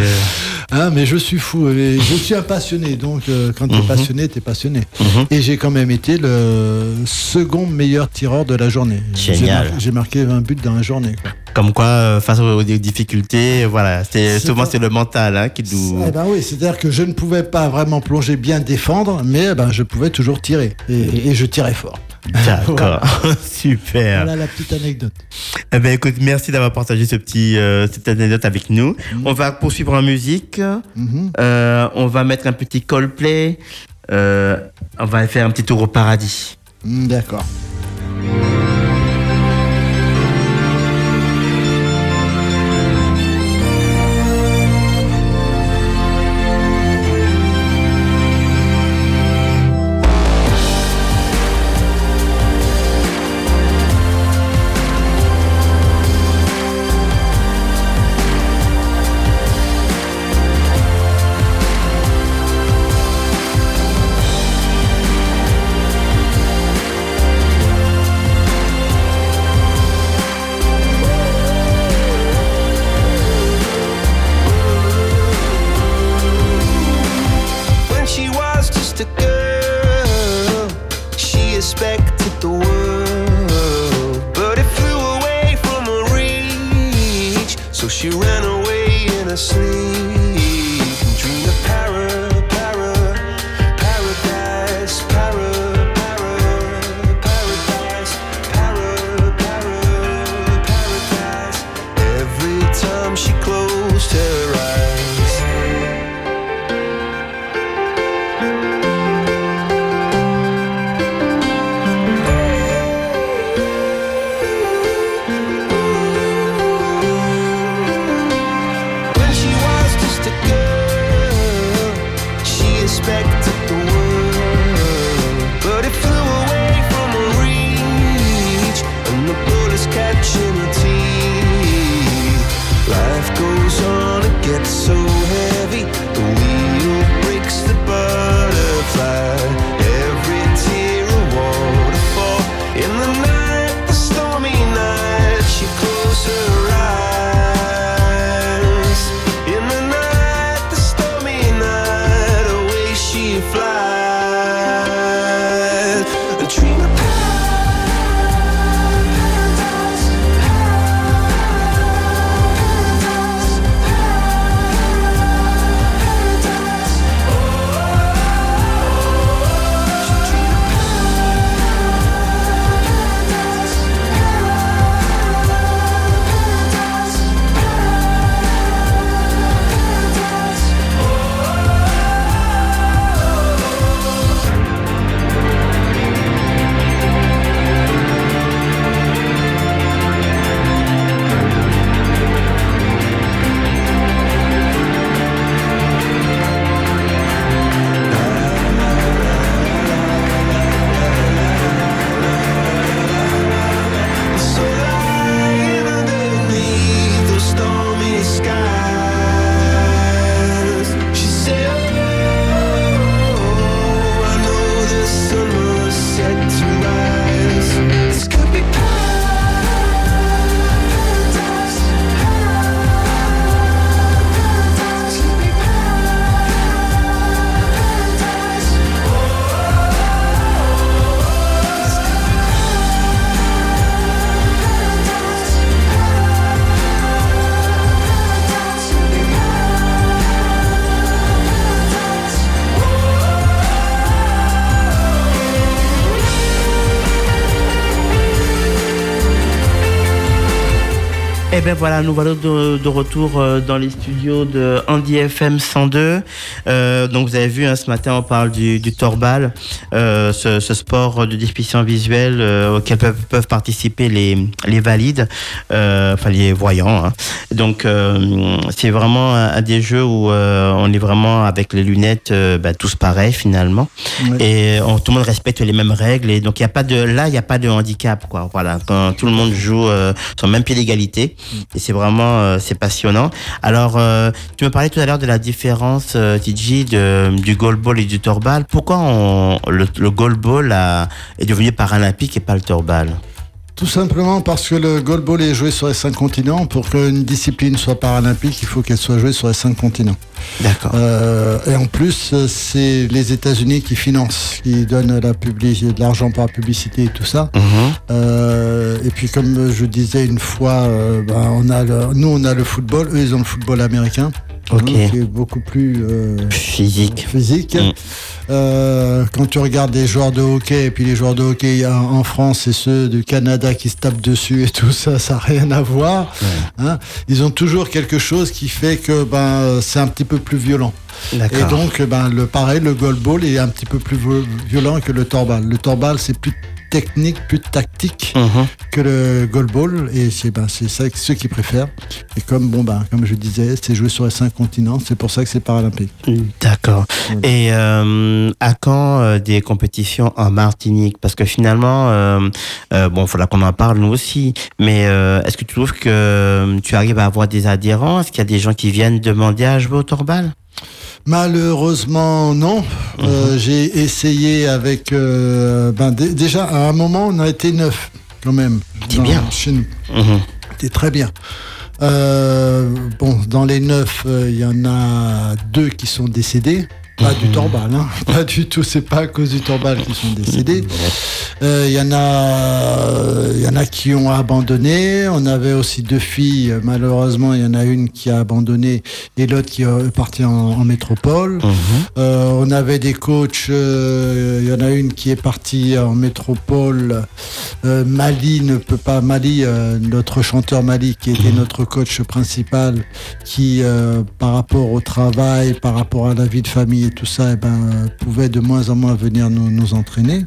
Speaker 5: Hein, mais je suis fou, et je suis un passionné, donc euh, quand tu es
Speaker 2: Mhm.
Speaker 5: passionné, tu es passionné.
Speaker 2: Mhm.
Speaker 5: Et j'ai quand même été le second meilleur tireur de la journée. J'ai
Speaker 2: Génial.
Speaker 5: mar- J'ai marqué 20 buts dans la journée. quoi.
Speaker 2: Comme quoi, euh, face aux difficultés, voilà, c'est souvent
Speaker 5: pas-
Speaker 2: c'est le mental hein, qui nous.
Speaker 5: Eh ben oui, c'est-à-dire que je ne pouvais pas vraiment plonger bien défendre, mais eh ben, je pouvais toujours tirer. Et, et je tirais fort. *laughs*
Speaker 2: D'accord, *laughs* super.
Speaker 5: Voilà la petite anecdote.
Speaker 2: Eh ben écoute, merci d'avoir partagé ce petit euh, cette anecdote avec nous.
Speaker 5: Mm.
Speaker 2: On va poursuivre en musique.
Speaker 5: Mhm.
Speaker 2: Euh, on va mettre un petit Coldplay. Euh, on va faire un petit tour au paradis.
Speaker 5: Mm, D'accord.
Speaker 2: You. Bien voilà, nous voilà de, de retour euh, dans les studios de Andy FM 102. Euh, donc vous avez vu, hein, ce matin on parle du, du torbal, euh, ce, ce sport de déficience visuelle euh, auquel peuvent, peuvent participer les, les valides, enfin les voyants. hein. Donc c'est vraiment un, un des jeux où on est vraiment avec les lunettes bah, tous pareils finalement.
Speaker 5: Ouais.
Speaker 2: Et on- tout le monde respecte les mêmes règles et donc il y a pas de là il n'y a pas de handicap quoi. Voilà, quand tout le monde joue sur le même pied d'égalité et c'est vraiment euh, c'est passionnant. Alors euh, tu me parlais tout à l'heure de la différence euh, de du goalball et du torbal. Pourquoi on, le, le goalball a, est devenu paralympique et pas le torbal
Speaker 5: Tout simplement parce que le goalball est joué sur les cinq continents. Pour qu'une discipline soit paralympique, il faut qu'elle soit jouée sur les cinq continents.
Speaker 2: D'accord.
Speaker 5: Euh, et en plus, euh, c'est les États-Unis qui financent, qui donnent la publicité, de l'argent par la publicité et tout ça.
Speaker 2: Mhm.
Speaker 5: Euh, et puis, comme je disais une fois, euh, ben, on a le, nous on a le football, eux ils ont le football américain,
Speaker 2: Ok.
Speaker 5: hein, qui est beaucoup plus euh,
Speaker 2: Physique.
Speaker 5: physique.
Speaker 2: Mm.
Speaker 5: Euh, quand tu regardes des joueurs de hockey et puis les joueurs de hockey en, France et ceux du Canada qui se tapent dessus et tout ça, ça n'a rien à voir. Hein. Ils ont toujours quelque chose qui fait que ben c'est un petit peu plus violent. Et donc ben le pareil, le goalball est un petit peu plus violent que le torbal. Le torbal c'est plus technique, plus tactique
Speaker 2: Mhm.
Speaker 5: que le goalball et c'est ben c'est ça que- ceux qui préfèrent. Et comme bon ben comme je disais, c'est joué sur les cinq continents, c'est pour ça que c'est paralympique.
Speaker 2: D'accord.
Speaker 5: Mm.
Speaker 2: Et euh, à quand euh, des compétitions en Martinique? Parce que finalement, euh, euh, bon, il faudra qu'on en parle nous aussi. Mais euh, est-ce que tu trouves que tu arrives à avoir des adhérents? Est-ce qu'il y a des gens qui viennent demander à jouer au torbal?
Speaker 5: Malheureusement, non. Euh, J'ai essayé avec. euh, ben, dé- déjà, à un moment, on a été neuf, quand même.
Speaker 2: C'est bien.
Speaker 5: Chez nous.
Speaker 2: Mhm.
Speaker 5: C'était très bien. Euh, bon, dans les neuf, il y en a deux qui sont décédés. Pas du torbal, hein. *laughs* pas du tout. C'est pas à cause du torbal qu'ils sont décédés. Euh, Il y en a, il y en a qui ont abandonné. On avait aussi deux filles. Malheureusement, il y en a une qui a abandonné et l'autre qui est partie en, en métropole. Euh, on avait des coachs. euh, Il y en a une qui est partie en métropole. Euh, Mali ne peut pas. Mali, euh, notre chanteur Mali, qui était notre coach principal, qui, euh, par rapport au travail, par rapport à la vie de famille et tout ça, eh ben, pouvait de moins en moins venir nous, nous entraîner.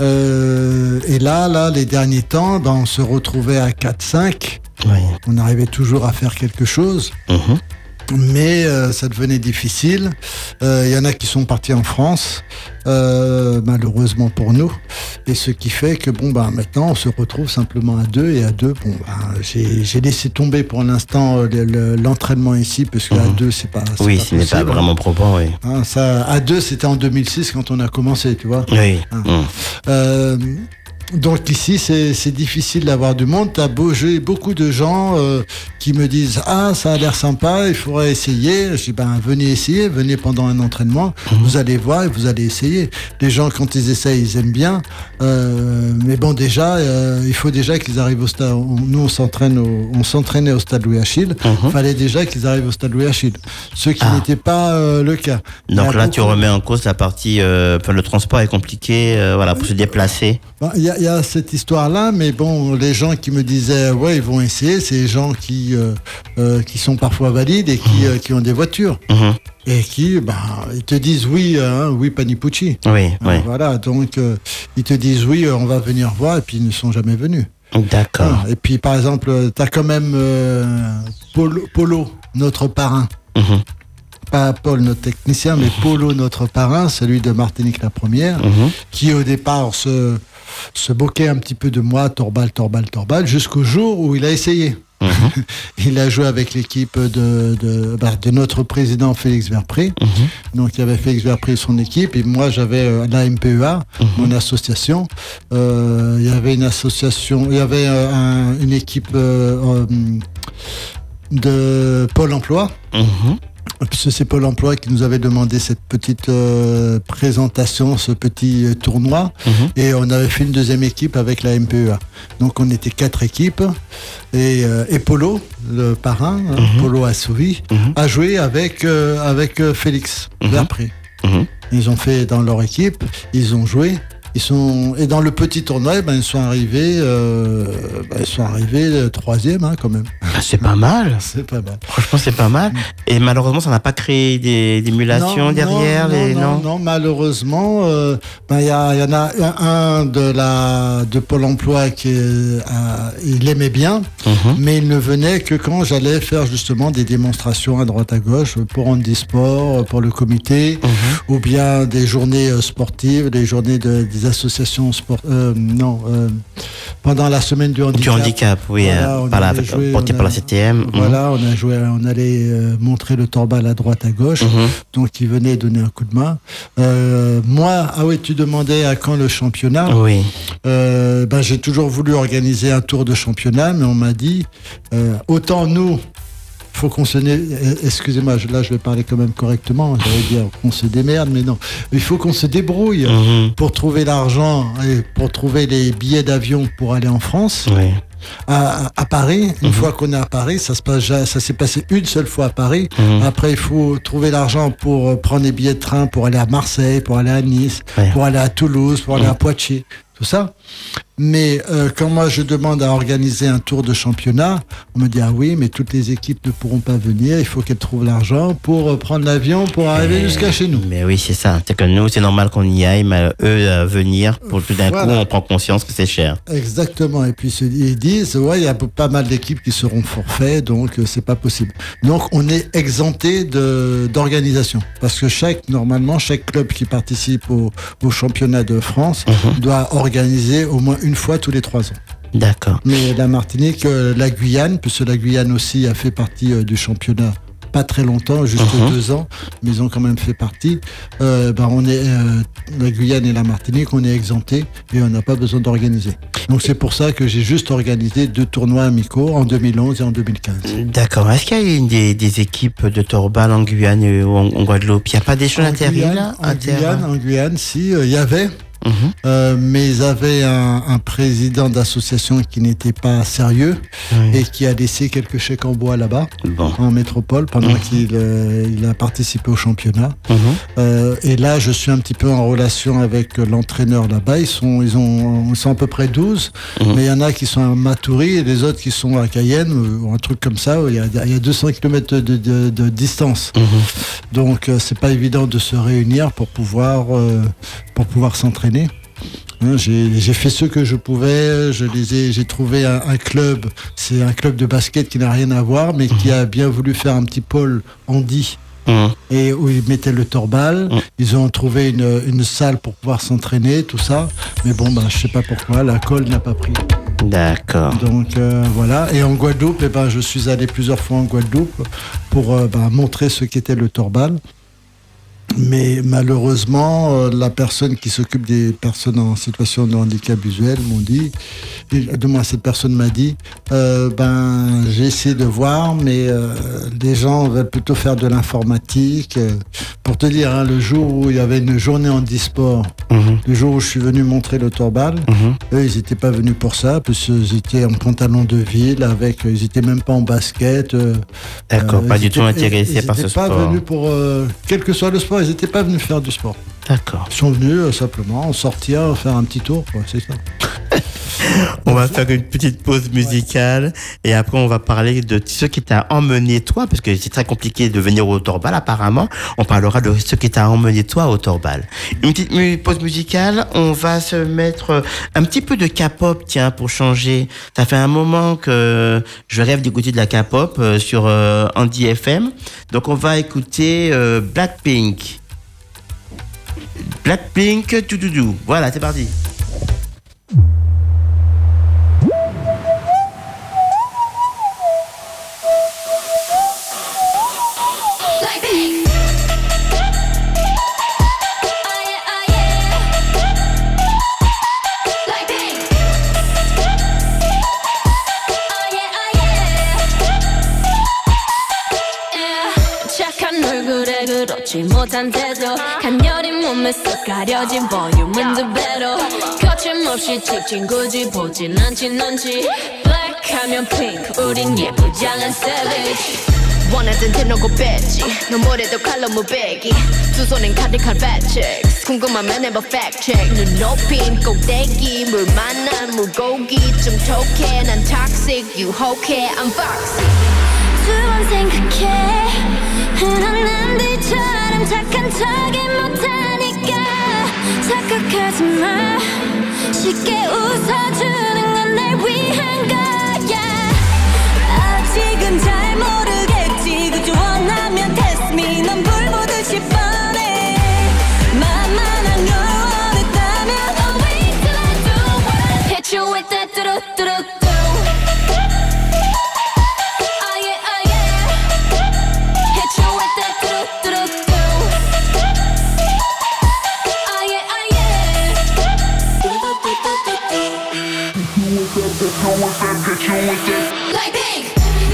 Speaker 5: Euh, et là, là, les derniers temps, ben, on se retrouvait à 4-5.
Speaker 2: Oui.
Speaker 5: On arrivait toujours à faire quelque chose.
Speaker 2: Mhm.
Speaker 5: Mais euh, ça devenait difficile. Euh, Il y en a qui sont partis en France, euh, malheureusement pour nous. Et ce qui fait que bon bah maintenant on se retrouve simplement à deux et à deux. Bon bah, j'ai laissé tomber pour l'instant euh, le- le- l'entraînement ici parce qu'à
Speaker 2: Mhm.
Speaker 5: deux c'est pas. c'est
Speaker 2: Oui,
Speaker 5: pas
Speaker 2: ce n'est pas vraiment probant, oui.
Speaker 5: Hein, ça, à deux c'était en 2006 quand on a commencé, tu vois.
Speaker 2: Oui.
Speaker 5: Ah.
Speaker 2: Mm.
Speaker 5: Donc ici, c'est difficile d'avoir du monde. T'as beau, j'ai beaucoup de gens euh, qui me disent ah ça a l'air sympa, il faudrait essayer. Je dis ben venez essayer, venez pendant un entraînement, vous allez voir et vous allez essayer. Les gens quand ils essayent, ils aiment bien. Euh, mais bon déjà, euh, il faut déjà qu'ils arrivent au stade. Nous on s'entraîne, on s'entraînait au stade Louis Achille.
Speaker 2: Mhm.
Speaker 5: Fallait déjà qu'ils arrivent au stade Louis Achille, ce qui
Speaker 2: Ah.
Speaker 5: n'était pas euh, le cas. Il
Speaker 2: Donc là, tu remets en cause la partie. euh, Enfin, le transport est compliqué, euh, voilà, pour se déplacer.
Speaker 5: Bon, Il y, a- il y a cette histoire-là, mais bon, les gens qui me disaient ouais, ils vont essayer, c'est les gens qui euh, euh, qui sont parfois valides et qui, euh, qui ont des voitures
Speaker 2: Mhm.
Speaker 5: et qui, ben, ils te disent oui, hein, oui, Panipucci.
Speaker 2: Oui,
Speaker 5: Hein,
Speaker 2: oui.
Speaker 5: Voilà, donc euh, ils te disent oui, euh, on va venir voir, et puis ils ne sont jamais venus.
Speaker 2: D'accord.
Speaker 5: Ah, et puis par exemple, tu as quand même euh, Polo, Polo, notre parrain.
Speaker 2: Mhm.
Speaker 5: Pas Paul, notre technicien, mais Polo, notre parrain, celui de Martinique la première
Speaker 2: Mhm.
Speaker 5: qui au départ se, se moquait un petit peu de moi, Torbal, Torbal, Torbal, jusqu'au jour où il a essayé.
Speaker 2: Mhm. *laughs*
Speaker 5: il a joué avec l'équipe de, de, bah, de notre président Félix Verpré.
Speaker 2: Mhm.
Speaker 5: Donc il y avait Félix Verpré et son équipe, et moi j'avais euh, la MPEA,
Speaker 2: Mhm.
Speaker 5: mon association. Euh, il y avait une association, il y avait euh, un- une équipe euh, de Pôle Emploi. Puisque c'est Pôle emploi qui nous avait demandé cette petite euh, présentation, ce petit euh, tournoi.
Speaker 2: Mhm.
Speaker 5: Et on avait fait une deuxième équipe avec la MPEA. Donc on était quatre équipes. Et, euh, et Polo, le parrain,
Speaker 2: Mhm.
Speaker 5: Polo Assouvi,
Speaker 2: Mhm.
Speaker 5: a joué avec, euh, avec Félix. Verpré.
Speaker 2: Mhm.
Speaker 5: Ils ont fait dans leur équipe, ils ont joué. Ils sont et dans le petit tournoi, eh ben, ils sont arrivés, euh, ils sont arrivés euh, troisième hein, quand même.
Speaker 2: Ah, c'est pas mal. *laughs*
Speaker 5: C'est pas mal.
Speaker 2: Franchement, c'est pas mal. Et malheureusement, ça n'a pas créé des d'émulation
Speaker 5: Non,
Speaker 2: derrière
Speaker 5: non,
Speaker 2: les
Speaker 5: non,
Speaker 2: non.
Speaker 5: non, malheureusement, euh, ben, il y, a- il y en a un, de la de Pôle Emploi qui euh, il aimait bien,
Speaker 2: Mhm.
Speaker 5: mais il ne venait que quand j'allais faire justement des démonstrations à droite à gauche pour Handisport, pour le comité,
Speaker 2: Mhm.
Speaker 5: ou bien des journées euh, sportives, des journées de, des associations sport, euh, non, euh, pendant la semaine du handicap.
Speaker 2: Du handicap, oui,
Speaker 5: Voilà,
Speaker 2: euh,
Speaker 5: on
Speaker 2: par la, porté
Speaker 5: on
Speaker 2: par la CTM. mhm.
Speaker 5: Voilà, on a joué, on allait euh, montrer le torbal à droite à gauche.
Speaker 2: Mhm.
Speaker 5: Donc il venait donner un coup de main. Euh, moi, ah oui, tu demandais à quand le championnat.
Speaker 2: Oui.
Speaker 5: Euh, ben, j'ai toujours voulu organiser un tour de championnat, mais on m'a dit euh, autant nous. Faut qu'on se euh, excusez-moi, là je vais parler quand même correctement. J'allais dire qu'on se démerde, mais non. Il faut qu'on se débrouille
Speaker 2: Mhm.
Speaker 5: pour trouver l'argent et pour trouver les billets d'avion pour aller en France
Speaker 2: Oui.
Speaker 5: à, Paris. Une
Speaker 2: Mhm.
Speaker 5: fois qu'on est à Paris, ça se passe, ja- ça s'est passé une seule fois à Paris.
Speaker 2: Mhm.
Speaker 5: Après, il faut trouver l'argent pour euh, prendre des billets de train pour aller à Marseille, pour aller à Nice,
Speaker 2: Ouais.
Speaker 5: pour aller à Toulouse, pour aller à Poitiers, tout ça. Mais euh, quand moi je demande à organiser un tour de championnat, on me dit ah oui, mais toutes les équipes ne pourront pas venir. Il faut qu'elles trouvent l'argent pour euh, prendre l'avion pour arriver jusqu'à chez nous.
Speaker 2: Mais oui, c'est ça. C'est que nous, c'est normal qu'on y aille, mais eux, à venir, pour tout d'un
Speaker 5: Voilà.
Speaker 2: coup, on prend conscience que c'est cher.
Speaker 5: Exactement. Et puis ils disent, ouais, il y a pas mal d'équipes qui seront forfaits, donc euh, c'est pas possible. Donc on est exempté de d'organisation parce que chaque normalement chaque club qui participe au, au championnat de France
Speaker 2: Mhm.
Speaker 5: doit organiser au moins une fois tous les trois ans.
Speaker 2: D'accord.
Speaker 5: Mais la Martinique, euh, la Guyane, puisque la Guyane aussi a fait partie euh, du championnat pas très longtemps, juste
Speaker 2: Mhm.
Speaker 5: deux ans, mais ils ont quand même fait partie. Euh, on est euh, la Guyane et la Martinique, on est exempté et on n'a pas besoin d'organiser. Donc c'est pour ça que j'ai juste organisé deux tournois amicaux en 2011 et en 2015.
Speaker 2: D'accord. Est-ce qu'il y a une des, des équipes de torbal en Guyane et en, en Guadeloupe? Il n'y a pas d'échange
Speaker 5: En
Speaker 2: intérieur
Speaker 5: Guyane,
Speaker 2: là
Speaker 5: en Guyane, en Guyane, si, euh, il y avait,
Speaker 2: Mhm.
Speaker 5: euh, mais ils avaient un, un président d'association qui n'était pas sérieux
Speaker 2: Oui.
Speaker 5: et qui a laissé quelques chèques en bois là-bas,
Speaker 2: Bon.
Speaker 5: en métropole, pendant qu'il euh, il a participé au championnat.
Speaker 2: Mhm.
Speaker 5: Euh, et là, je suis un petit peu en relation avec l'entraîneur là-bas. Ils sont, ils ont, ils sont à peu près 12,
Speaker 2: Mhm.
Speaker 5: mais il y en a qui sont à Matoury et les autres qui sont à Cayenne ou, un truc comme ça. où Il y a, il y a 200 km de, de- de distance.
Speaker 2: Mhm.
Speaker 5: Donc, c'est pas évident de se réunir pour pouvoir, pour pouvoir s'entraîner. Hein, J'ai fait ce que je pouvais. Je les ai. J'ai trouvé un, un club. C'est un club de basket qui n'a rien à voir, mais qui a bien voulu faire un petit pôle handi
Speaker 2: Mhm.
Speaker 5: et où ils mettaient le torbal.
Speaker 2: Mm.
Speaker 5: Ils ont trouvé une, une salle pour pouvoir s'entraîner, tout ça. Mais bon, bah, je sais pas pourquoi, la colle n'a pas pris.
Speaker 2: D'accord.
Speaker 5: Donc euh, voilà. Et en Guadeloupe, eh ben, je suis allé plusieurs fois en Guadeloupe pour euh, bah, montrer ce qu'était le torbal. Mais malheureusement, euh, la personne qui s'occupe des personnes en situation de handicap visuel m'ont dit, et, de moi cette personne m'a dit, euh, ben j'ai essayé de voir, mais euh, les gens veulent plutôt faire de l'informatique. pour te dire, hein, le jour où il y avait une journée en e-sport,
Speaker 2: Mhm.
Speaker 5: le jour où je suis venu montrer le torbal,
Speaker 2: Mhm.
Speaker 5: eux, ils n'étaient pas venus pour ça, parce qu'ils étaient en pantalon de ville, avec, ils étaient même pas en basket.
Speaker 2: D'accord.
Speaker 5: euh,
Speaker 2: pas
Speaker 5: ils
Speaker 2: du tout
Speaker 5: étaient-
Speaker 2: intéressé
Speaker 5: ils
Speaker 2: par ce
Speaker 5: étaient pas
Speaker 2: sport.
Speaker 5: venus pour, quel que soit le sport, ils n'étaient pas venus faire du sport.
Speaker 2: D'accord.
Speaker 5: Ils sont venus euh, simplement sortir, faire un petit tour, quoi, c'est ça. *laughs*
Speaker 2: On va faire une petite pause musicale et après on va parler de ce qui t'a emmené toi, parce que c'est très compliqué de venir au Torbal apparemment. On parlera de ce qui t'a emmené toi au Torbal. Une petite pause musicale, on va se mettre un petit peu de K-pop, tiens, pour changer. Ça fait un moment que je rêve d'écouter de la K-pop euh, sur euh, Andy FM. Donc on va écouter euh, Blackpink. Blackpink, tout doudou. Voilà, c'est parti.
Speaker 8: 못한 태도 간녀린 몸에 쏙 가려진 볼륨은 두 배로. 거침없이 찍힌 굳이 보진 않지 넌지. 블랙하면 핑크 우린 예쁘장한 savage. 원하던 대놓고 뺐지. 너무래도 칼로 무배기. 두 손엔 가득한 checks 궁금하면 해봐 check. 눈 높인 꼭대기. 물 만난 물고기. 좀 톡해. 난 toxic. 유혹해. I'm foxy. 두번 생각해. 흔한 남들처럼 착한 척이 못하니까 착각하지 마. 쉽게 웃어주는 건 날 위한 거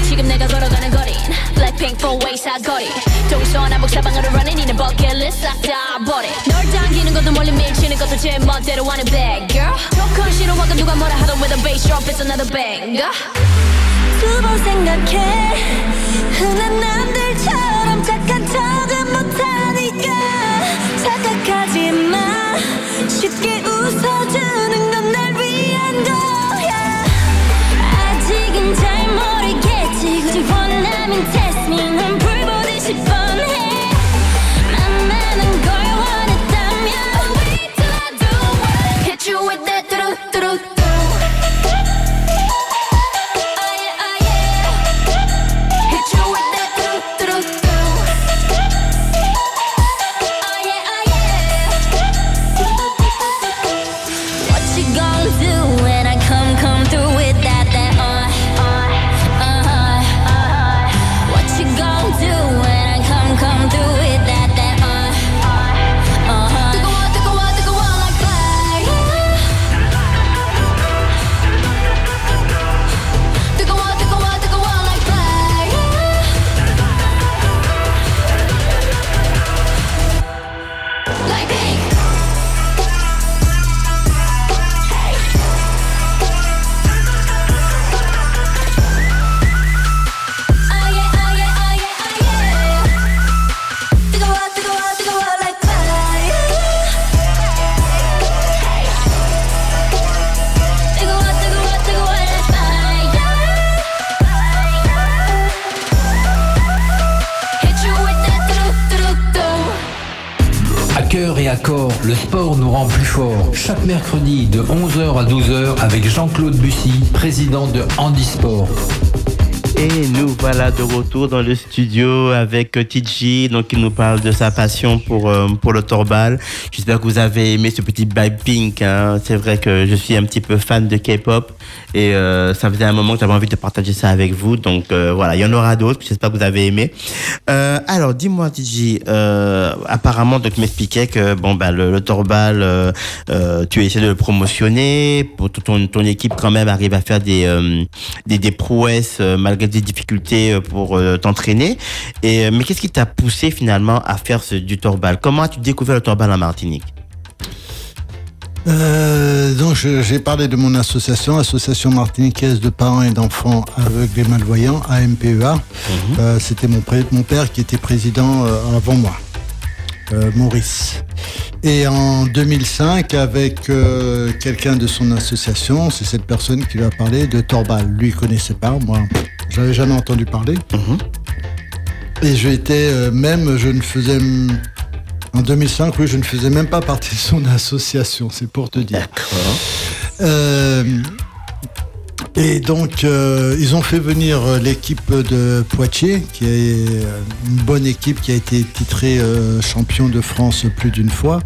Speaker 8: 지금 내가 걸어가는 거린 Blackpink four way 사거리 동서남북 사방으로 running 이는 버킷리스트 싹다 버려 널 당기는 것도 멀리 밀치는 것도 제 멋대로 하는 bad girl. 조건 싫어하고 누가 뭐라 하던 with a bass drop it's another banger. 두번 생각해. 흔한 남들처럼 착한 척은 못하니까. 착각하지 마
Speaker 1: coming nous rend plus forts. Chaque mercredi de 11h à 12h avec Jean-Claude Bussy, président de Handisport.
Speaker 2: Et nous voilà de retour dans le studio avec TJ, donc qui nous parle de sa passion pour euh, pour le torbal. J'espère que vous avez aimé ce petit vibe pink. Hein. C'est vrai que je suis un petit peu fan de K-pop et euh, ça faisait un moment que j'avais envie de partager ça avec vous. Donc euh, voilà, il y en aura d'autres. J'espère que vous avez aimé. Euh, alors dis-moi TJ, euh, apparemment donc tu m'expliquais que bon bah le, le torbal, tu essaies de le promotionner. Ton ton équipe quand même arrive à faire des des, des prouesses euh, des difficultés euh, pour euh, t'entraîner. Et euh, mais qu'est-ce qui t'a poussé finalement à faire ce, du torbal? Comment as-tu découvert le torbal en Martinique?
Speaker 5: Euh, donc j'ai parlé de mon association, Association martiniquaise de parents et d'enfants aveugles et malvoyants, AMPEA. Euh, C'était mon, père qui était président euh, avant moi, euh, Maurice. Et en 2005, avec euh, quelqu'un de son association, c'est cette personne qui lui a parlé de Torbal. Lui, il connaissait pas, moi, je n'avais jamais entendu parler. Et j'étais euh, même, je ne faisais en 2005, oui, je ne faisais même pas partie de son association, c'est pour te dire. Euh, et donc, euh, ils ont fait venir euh, l'équipe de Poitiers, qui est euh, une bonne équipe qui a été titrée euh, champion de France plus d'une fois.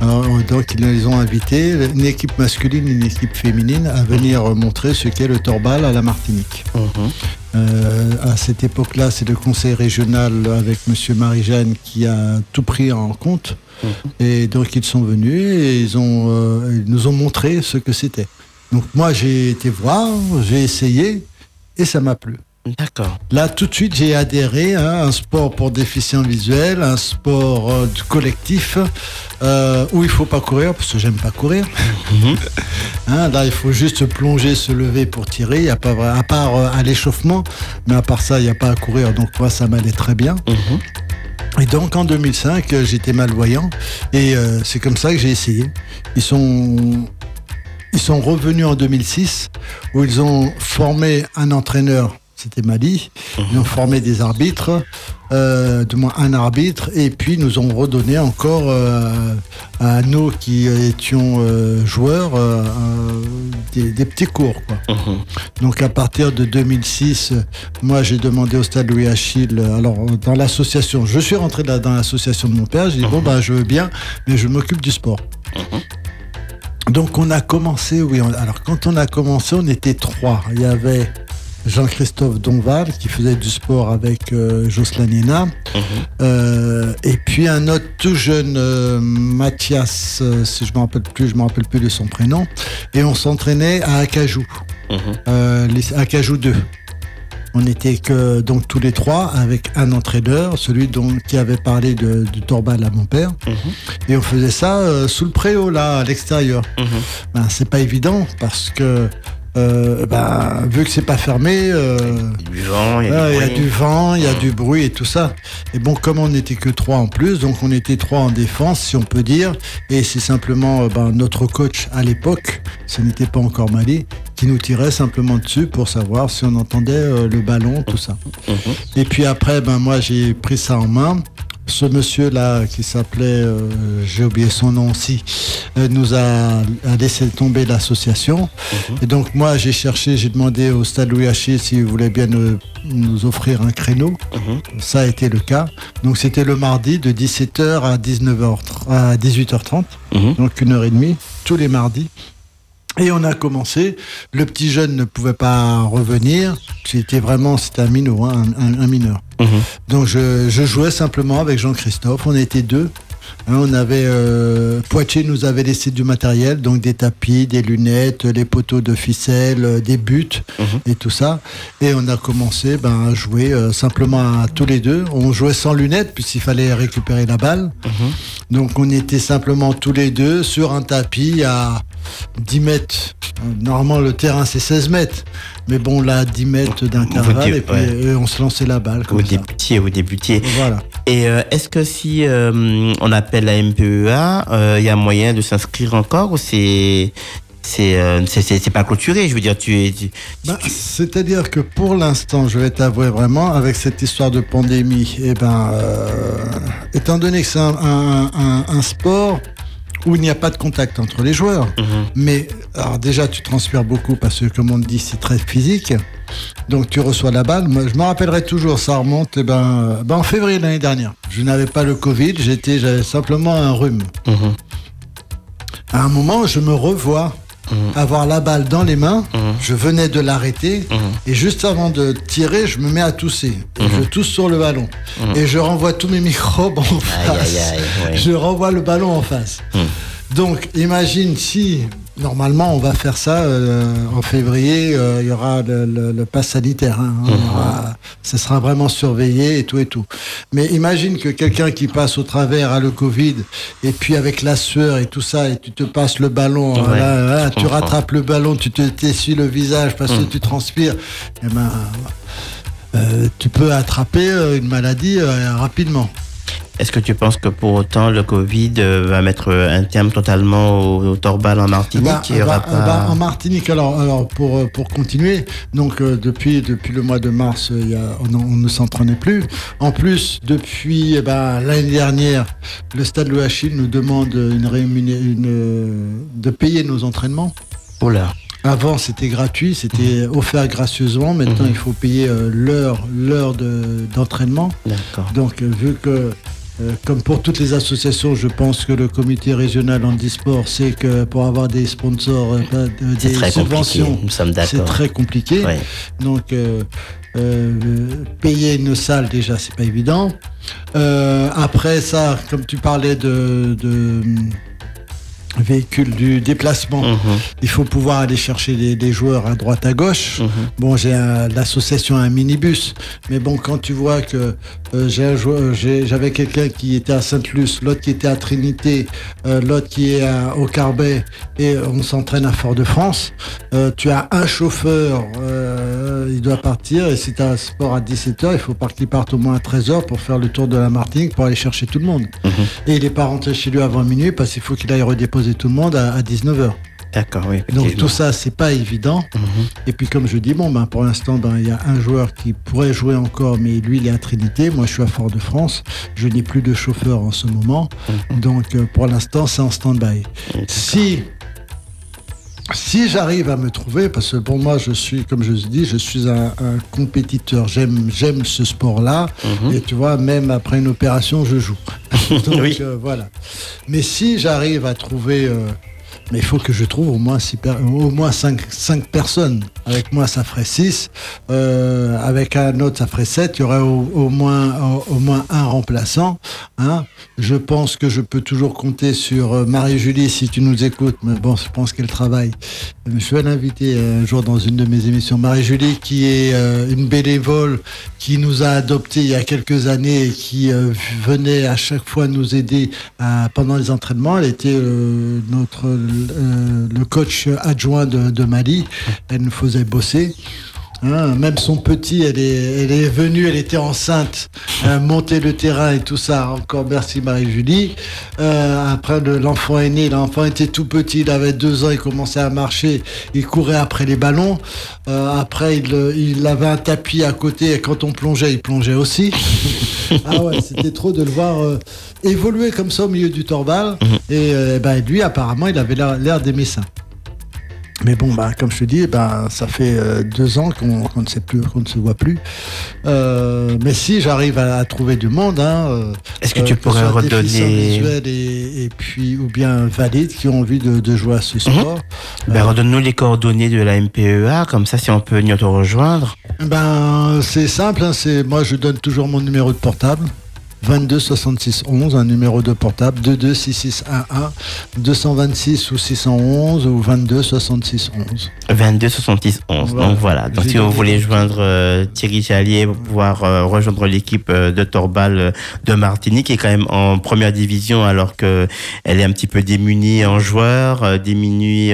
Speaker 5: Alors, donc, ils les ont invités, une équipe masculine, une équipe féminine, à venir montrer ce qu'est le torbal à la Martinique. Euh, à cette époque-là, c'est le conseil régional avec Monsieur Marie-Jeanne qui a tout pris en compte. Et donc ils sont venus et ils, ont, ils nous ont montré ce que c'était. Donc moi j'ai été voir, j'ai essayé et ça m'a plu.
Speaker 2: D'accord.
Speaker 5: Là tout de suite j'ai adhéré à un sport pour déficients visuels, un sport euh, collectif euh, où il faut pas courir parce que j'aime pas courir. *laughs* Hein, là il faut juste plonger, se lever pour tirer. Y a pas à part euh, à l'échauffement, mais à part ça il n'y a pas à courir. Donc moi ça m'allait très bien. Et donc en 2005, euh, j'étais malvoyant et euh, c'est comme ça que j'ai essayé. Ils sont, ils sont revenus en 2006 où ils ont formé un entraîneur, c'était Mali. Ils ont formé des arbitres, euh, du moins un arbitre, et puis nous ont redonné encore euh, à nous qui étions euh, joueurs des, des petits cours. Quoi. Donc à partir de 2006, euh, moi j'ai demandé au stade Louis Achille, alors dans l'association, je suis rentré là, dans l'association de mon père, j'ai dit bon bah je veux bien, mais je m'occupe du sport. Donc on a commencé, oui, on- alors quand on a commencé, on était trois. Il y avait Jean-Christophe Donval qui faisait du sport avec euh, Jocelyn Hénin. Euh, et puis un autre tout jeune, euh, Mathias, euh, si je me rappelle plus, je me rappelle plus de son prénom. Et on s'entraînait à Acajou, les- Acajou 2. On n'était que donc tous les trois avec un entraîneur, celui qui avait parlé de, du torbal à mon père. Et on faisait ça euh, sous le préau, là, à l'extérieur. Ben, c'est pas évident parce que, euh, ben, vu que c'est pas fermé, euh,
Speaker 2: il y a du
Speaker 5: vent, il y a du bruit et tout ça. Et bon, comme on n'était que trois en plus, donc on était trois en défense, si on peut dire. Et c'est simplement euh, ben, notre coach à l'époque, ce n'était pas encore Mali, qui nous tirait simplement dessus pour savoir si on entendait le ballon, tout ça. Et puis après, ben moi j'ai pris ça en main. Ce monsieur-là, qui s'appelait, euh, j'ai oublié son nom aussi, euh, nous a, a laissé tomber l'association. Et donc moi, j'ai cherché, j'ai demandé au Stade Louis Haché s'il voulait bien nous, nous offrir un créneau. Ça a été le cas. Donc c'était le mardi de 17h à 19h, à 18h30, donc une heure et demie, tous les mardis. Et on a commencé. Le petit jeune ne pouvait pas revenir. C'était vraiment, c'était un minot, hein, un, mineur. Donc je, je jouais simplement avec Jean-Christophe. On était deux. Hein, on avait euh, Poitiers nous avait laissé du matériel, donc des tapis, des lunettes, les poteaux de ficelle, euh, des buts et tout ça. Et on a commencé ben, à jouer euh, simplement à tous les deux. On jouait sans lunettes puisqu'il fallait récupérer la balle. Donc on était simplement tous les deux sur un tapis à 10 mètres. Euh, Normalement le terrain c'est 16 mètres. Mais bon là 10 mètres d'intervalle et puis
Speaker 2: ouais.
Speaker 5: euh, on se lançait la balle comme
Speaker 2: Vous
Speaker 5: ça.
Speaker 2: débutiez, vous débutiez.
Speaker 5: Voilà.
Speaker 2: Et euh, est-ce que si euh, on appelle la MPEA, euh, il y a moyen de s'inscrire encore ou c'est c'est euh, pas clôturé. Je veux dire, tu es. tu-
Speaker 5: Ben, C'est-à-dire que pour l'instant, je vais t'avouer vraiment, avec cette histoire de pandémie, eh ben, euh, étant donné que c'est un, un- un- un sport où il n'y a pas de contact entre les joueurs, mais alors déjà tu transpires beaucoup parce que comme on dit c'est très physique, donc tu reçois la balle. Moi, je me rappellerai toujours, ça remonte eh ben, ben, en février l'année dernière. Je n'avais pas le Covid, j'étais j'avais simplement un rhume.
Speaker 2: Mhm.
Speaker 5: À un moment, je me revois avoir la balle dans les mains. Je venais de l'arrêter et juste avant de tirer, je me mets à tousser. Je tousse sur le ballon et je renvoie tous mes *laughs* microbes en
Speaker 2: Aïe,
Speaker 5: face.
Speaker 2: aïe, aïe, ouais.
Speaker 5: Je renvoie le ballon en face. Donc, imagine si normalement on va faire ça euh, en février, euh, il y aura le, le- le pass sanitaire. hein. Il y aura- ça sera vraiment surveillé et tout et tout. Mais imagine que quelqu'un qui passe au travers a le Covid et puis avec la sueur et tout ça et tu te passes le ballon,
Speaker 2: Ouais,
Speaker 5: là, là,
Speaker 2: je
Speaker 5: tu rattrapes le ballon, tu te t'essuies le visage parce que tu transpires. Eh ben, euh, tu peux attraper une maladie rapidement.
Speaker 2: Est-ce que tu penses que pour autant le Covid euh, va mettre un terme totalement au, au torbal en Martinique
Speaker 5: Bah, bah,
Speaker 2: pas-
Speaker 5: bah, en Martinique, alors, alors pour, euh, pour continuer, donc euh, depuis, depuis le mois de mars, il y a, on, ne s'entraînait plus. En plus, depuis eh ben, l'année dernière, le stade Louachil nous demande une rémuné- une, euh, de payer nos entraînements.
Speaker 2: Oh là.
Speaker 5: Avant, c'était gratuit, c'était offert gracieusement. Maintenant,
Speaker 2: Mhm.
Speaker 5: il faut payer euh, l'heure, l'heure de- d'entraînement.
Speaker 2: D'accord.
Speaker 5: Donc, euh, vu que, euh, comme pour toutes les associations, je pense que le comité régional handisport sait que pour avoir des sponsors, euh, de-
Speaker 2: C'est
Speaker 5: des
Speaker 2: très
Speaker 5: subventions, c'est très compliqué.
Speaker 2: Ouais.
Speaker 5: Donc, euh, euh, payer une salle, déjà, c'est pas évident. Euh, après ça, comme tu parlais de, de véhicules du déplacement,
Speaker 2: Mhm.
Speaker 5: il faut pouvoir aller chercher des, des joueurs à droite à gauche.
Speaker 2: Mhm.
Speaker 5: Bon, j'ai l'association un minibus, mais bon, quand tu vois que euh, j'ai un joueur, j'ai- j'avais quelqu'un qui était à Sainte-Luce, l'autre qui était à Trinité, euh, l'autre qui est à- au Carbet, et on s'entraîne à Fort-de-France, euh, tu as un chauffeur, euh, il doit partir, et si tu as un sport à 17h, il faut pas qu'il parte au moins à 13h pour faire le tour de la Martinique pour aller chercher tout le monde. Et il n'est pas rentré chez lui avant minuit parce qu'il faut qu'il aille redéposer tout le monde à, à 19h.
Speaker 2: D'accord, oui.
Speaker 5: Donc tout ça, c'est pas évident.
Speaker 2: Mhm.
Speaker 5: Et puis comme je dis, bon, ben, pour l'instant, ben, il y a un joueur qui pourrait jouer encore, mais lui, il est à Trinité. Moi, je suis à Fort-de-France. Je n'ai plus de chauffeur en ce moment. Donc euh, pour l'instant, c'est en stand-by. Si si j'arrive à me trouver, parce que pour moi, je suis, comme je dis, je suis un, un compétiteur. J'aime, j'aime ce sport-là. Et tu vois, même après une opération, je joue. Donc
Speaker 2: Oui.
Speaker 5: euh, voilà. Mais si j'arrive à trouver, euh, mais il faut que je trouve au moins six per- au moins cinq, cinq personnes. Avec moi, ça ferait 6. avec un autre, ça ferait 7. Il y aurait au, moins, au, moins un remplaçant. Hein. Je pense que je peux toujours compter sur euh, Marie-Julie si tu nous écoutes. Mais bon, je pense qu'elle travaille. Je vais l'inviter un jour dans une de mes émissions. Marie-Julie, qui est euh, une bénévole, qui nous a adoptés il y a quelques années et qui euh, venait à chaque fois nous aider pendant les entraînements. Elle était euh, notre euh, le coach adjoint de, de Mali. Elle nous faisait bosser. Hein, même son petit, elle est, elle est venue, elle était enceinte, euh, monter le terrain et tout ça. Encore merci Marie-Julie. Euh, après, le- l'enfant est né, l'enfant était tout petit, il avait deux ans, il commençait à marcher, il courait après les ballons. Euh, après, il, il avait un tapis à côté et quand on plongeait, il plongeait aussi. *laughs* ah ouais, c'était trop de le voir euh, évoluer comme ça au milieu du torbal. Et euh, ben, lui, apparemment, il avait l'air l'air d'aimer ça. Mais bon, bah, comme je te dis, bah, ça fait euh, deux ans qu'on ne sait plus, qu'on ne se voit plus. Euh, mais si j'arrive à, à trouver du monde, hein, euh,
Speaker 2: Est-ce que
Speaker 5: euh,
Speaker 2: tu
Speaker 5: ce
Speaker 2: pourrais redonner-
Speaker 5: et, et puis ou bien valides qui ont envie de, de jouer à ce sport.
Speaker 2: Ben, redonne-nous les coordonnées de la MPEA, comme ça, si on peut venir te rejoindre.
Speaker 5: Ben, c'est simple, hein, c'est moi je donne toujours mon numéro de portable. 22 66 11, un numéro de portable 22 6611 226 ou 611 ou 22 66 11.
Speaker 2: 22 66 11.
Speaker 5: Voilà.
Speaker 2: Donc voilà. Donc si vous voulez joindre euh, Thierry Chalier pour pouvoir euh, rejoindre l'équipe euh, de Torbal de Martinique, qui est quand même en première division alors que elle est un petit peu démunie en joueurs, euh, démunie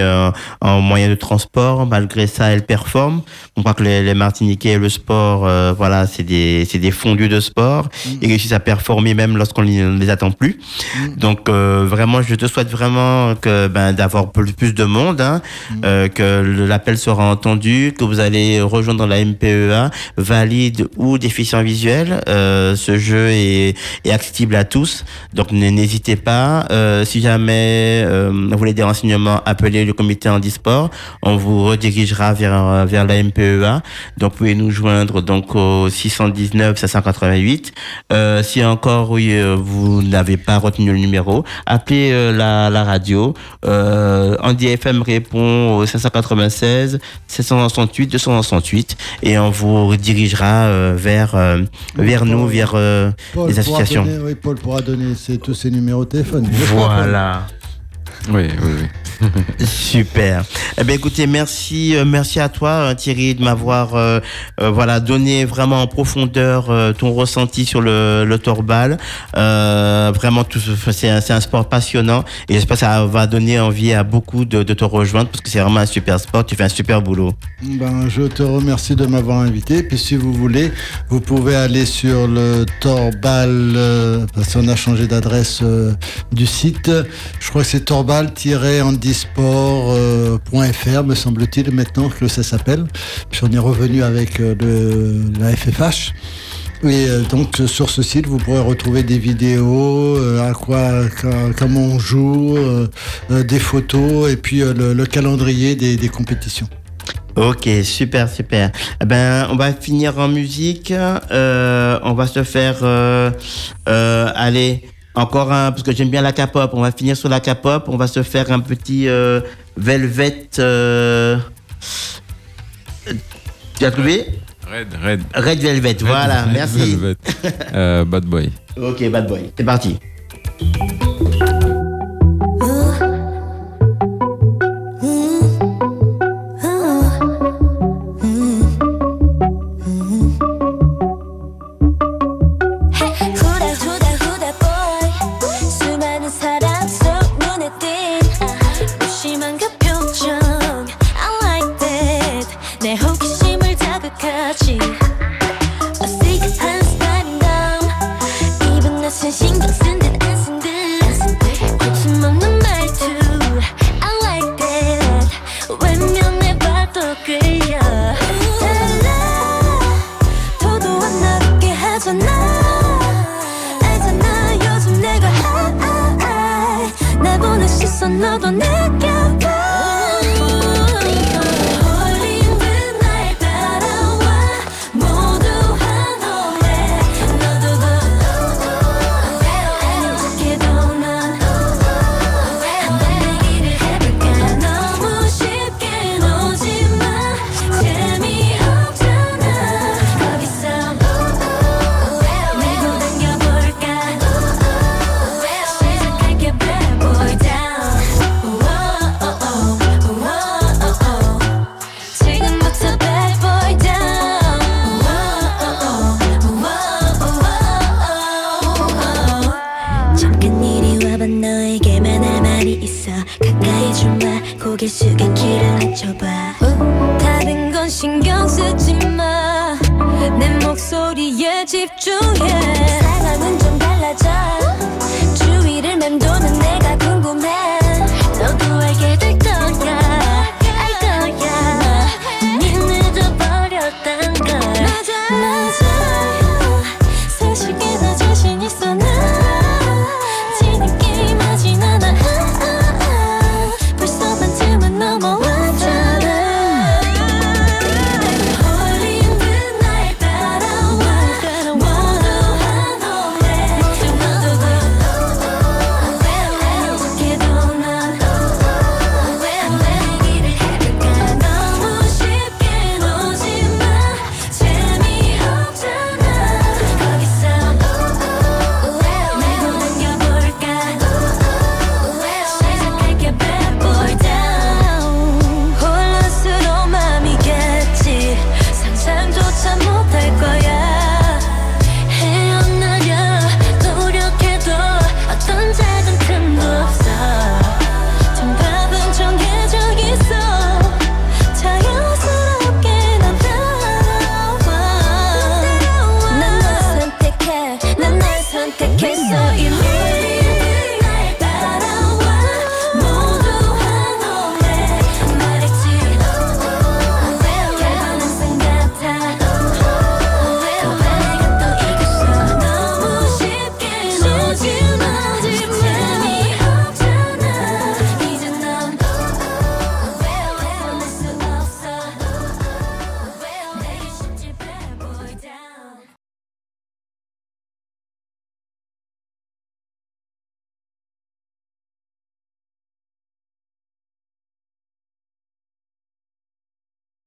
Speaker 2: en moyens de transport. Malgré ça, elle performe. On croit que les, les Martiniquais, le sport, voilà, c'est des c'est des fondus de sport. Ils réussissent à performer
Speaker 4: performer même lorsqu'on ne les attend plus. Donc euh, vraiment, je te souhaite vraiment que ben, d'avoir plus, de monde, hein, euh, que l'appel sera entendu, que vous allez rejoindre la MPEA, valide ou déficient visuel. Euh, ce jeu est, est accessible à tous, donc n'hésitez pas. Si jamais vous voulez des renseignements, appelez le comité handisport. On vous redirigera vers vers la MPEA. Donc vous pouvez nous joindre donc au 619 588. Euh, si encore oui, euh, vous n'avez pas retenu le numéro, appelez euh, la, la radio. Euh, Andy FM répond au 596 768 268 et on vous redirigera vers vers nous, vers
Speaker 5: Paul
Speaker 4: les
Speaker 5: pourra
Speaker 4: associations.
Speaker 5: donner- oui, Paul pourra donner ses- tous ses numéros de téléphone.
Speaker 4: Voilà.
Speaker 9: Oui, oui, oui. *laughs*
Speaker 4: Super. Eh bien, écoutez, merci, euh, merci à toi, euh, Thierry, de m'avoir, euh, euh, voilà, donné vraiment en profondeur euh, ton ressenti sur le, le torbal. Euh, vraiment, tout, ce- c'est un, c'est un sport passionnant et j'espère que ça va donner envie à beaucoup de, de te rejoindre parce que c'est vraiment un super sport. Tu fais un super boulot.
Speaker 5: Ben, je te remercie de m'avoir invité. Puis si vous voulez, vous pouvez aller sur le Torbal, euh, parce qu'on a changé d'adresse euh, du site. Je crois que c'est torbal-handisport.fr, me semble-t-il, maintenant que ça s'appelle. Puis on est revenu avec euh, le, la FFH. Et euh, donc euh, sur ce site, vous pourrez retrouver des vidéos, euh, à quoi, co- comment on joue, euh, euh, des photos et puis euh, le, le calendrier des- compétitions.
Speaker 4: Ok, super, super. Eh ben, on va finir en musique. Euh, on va se faire, euh, euh, allez, encore un, parce que j'aime bien la K-pop. On va finir sur la K-pop. On va se faire un petit euh, Velvet. euh, Tu as trouvé?
Speaker 9: Red, Red.
Speaker 4: Red Velvet. Voilà,
Speaker 9: Red
Speaker 4: merci.
Speaker 9: Velvet. Euh, bad Boy. *laughs*
Speaker 4: Ok, bad boy. C'est parti.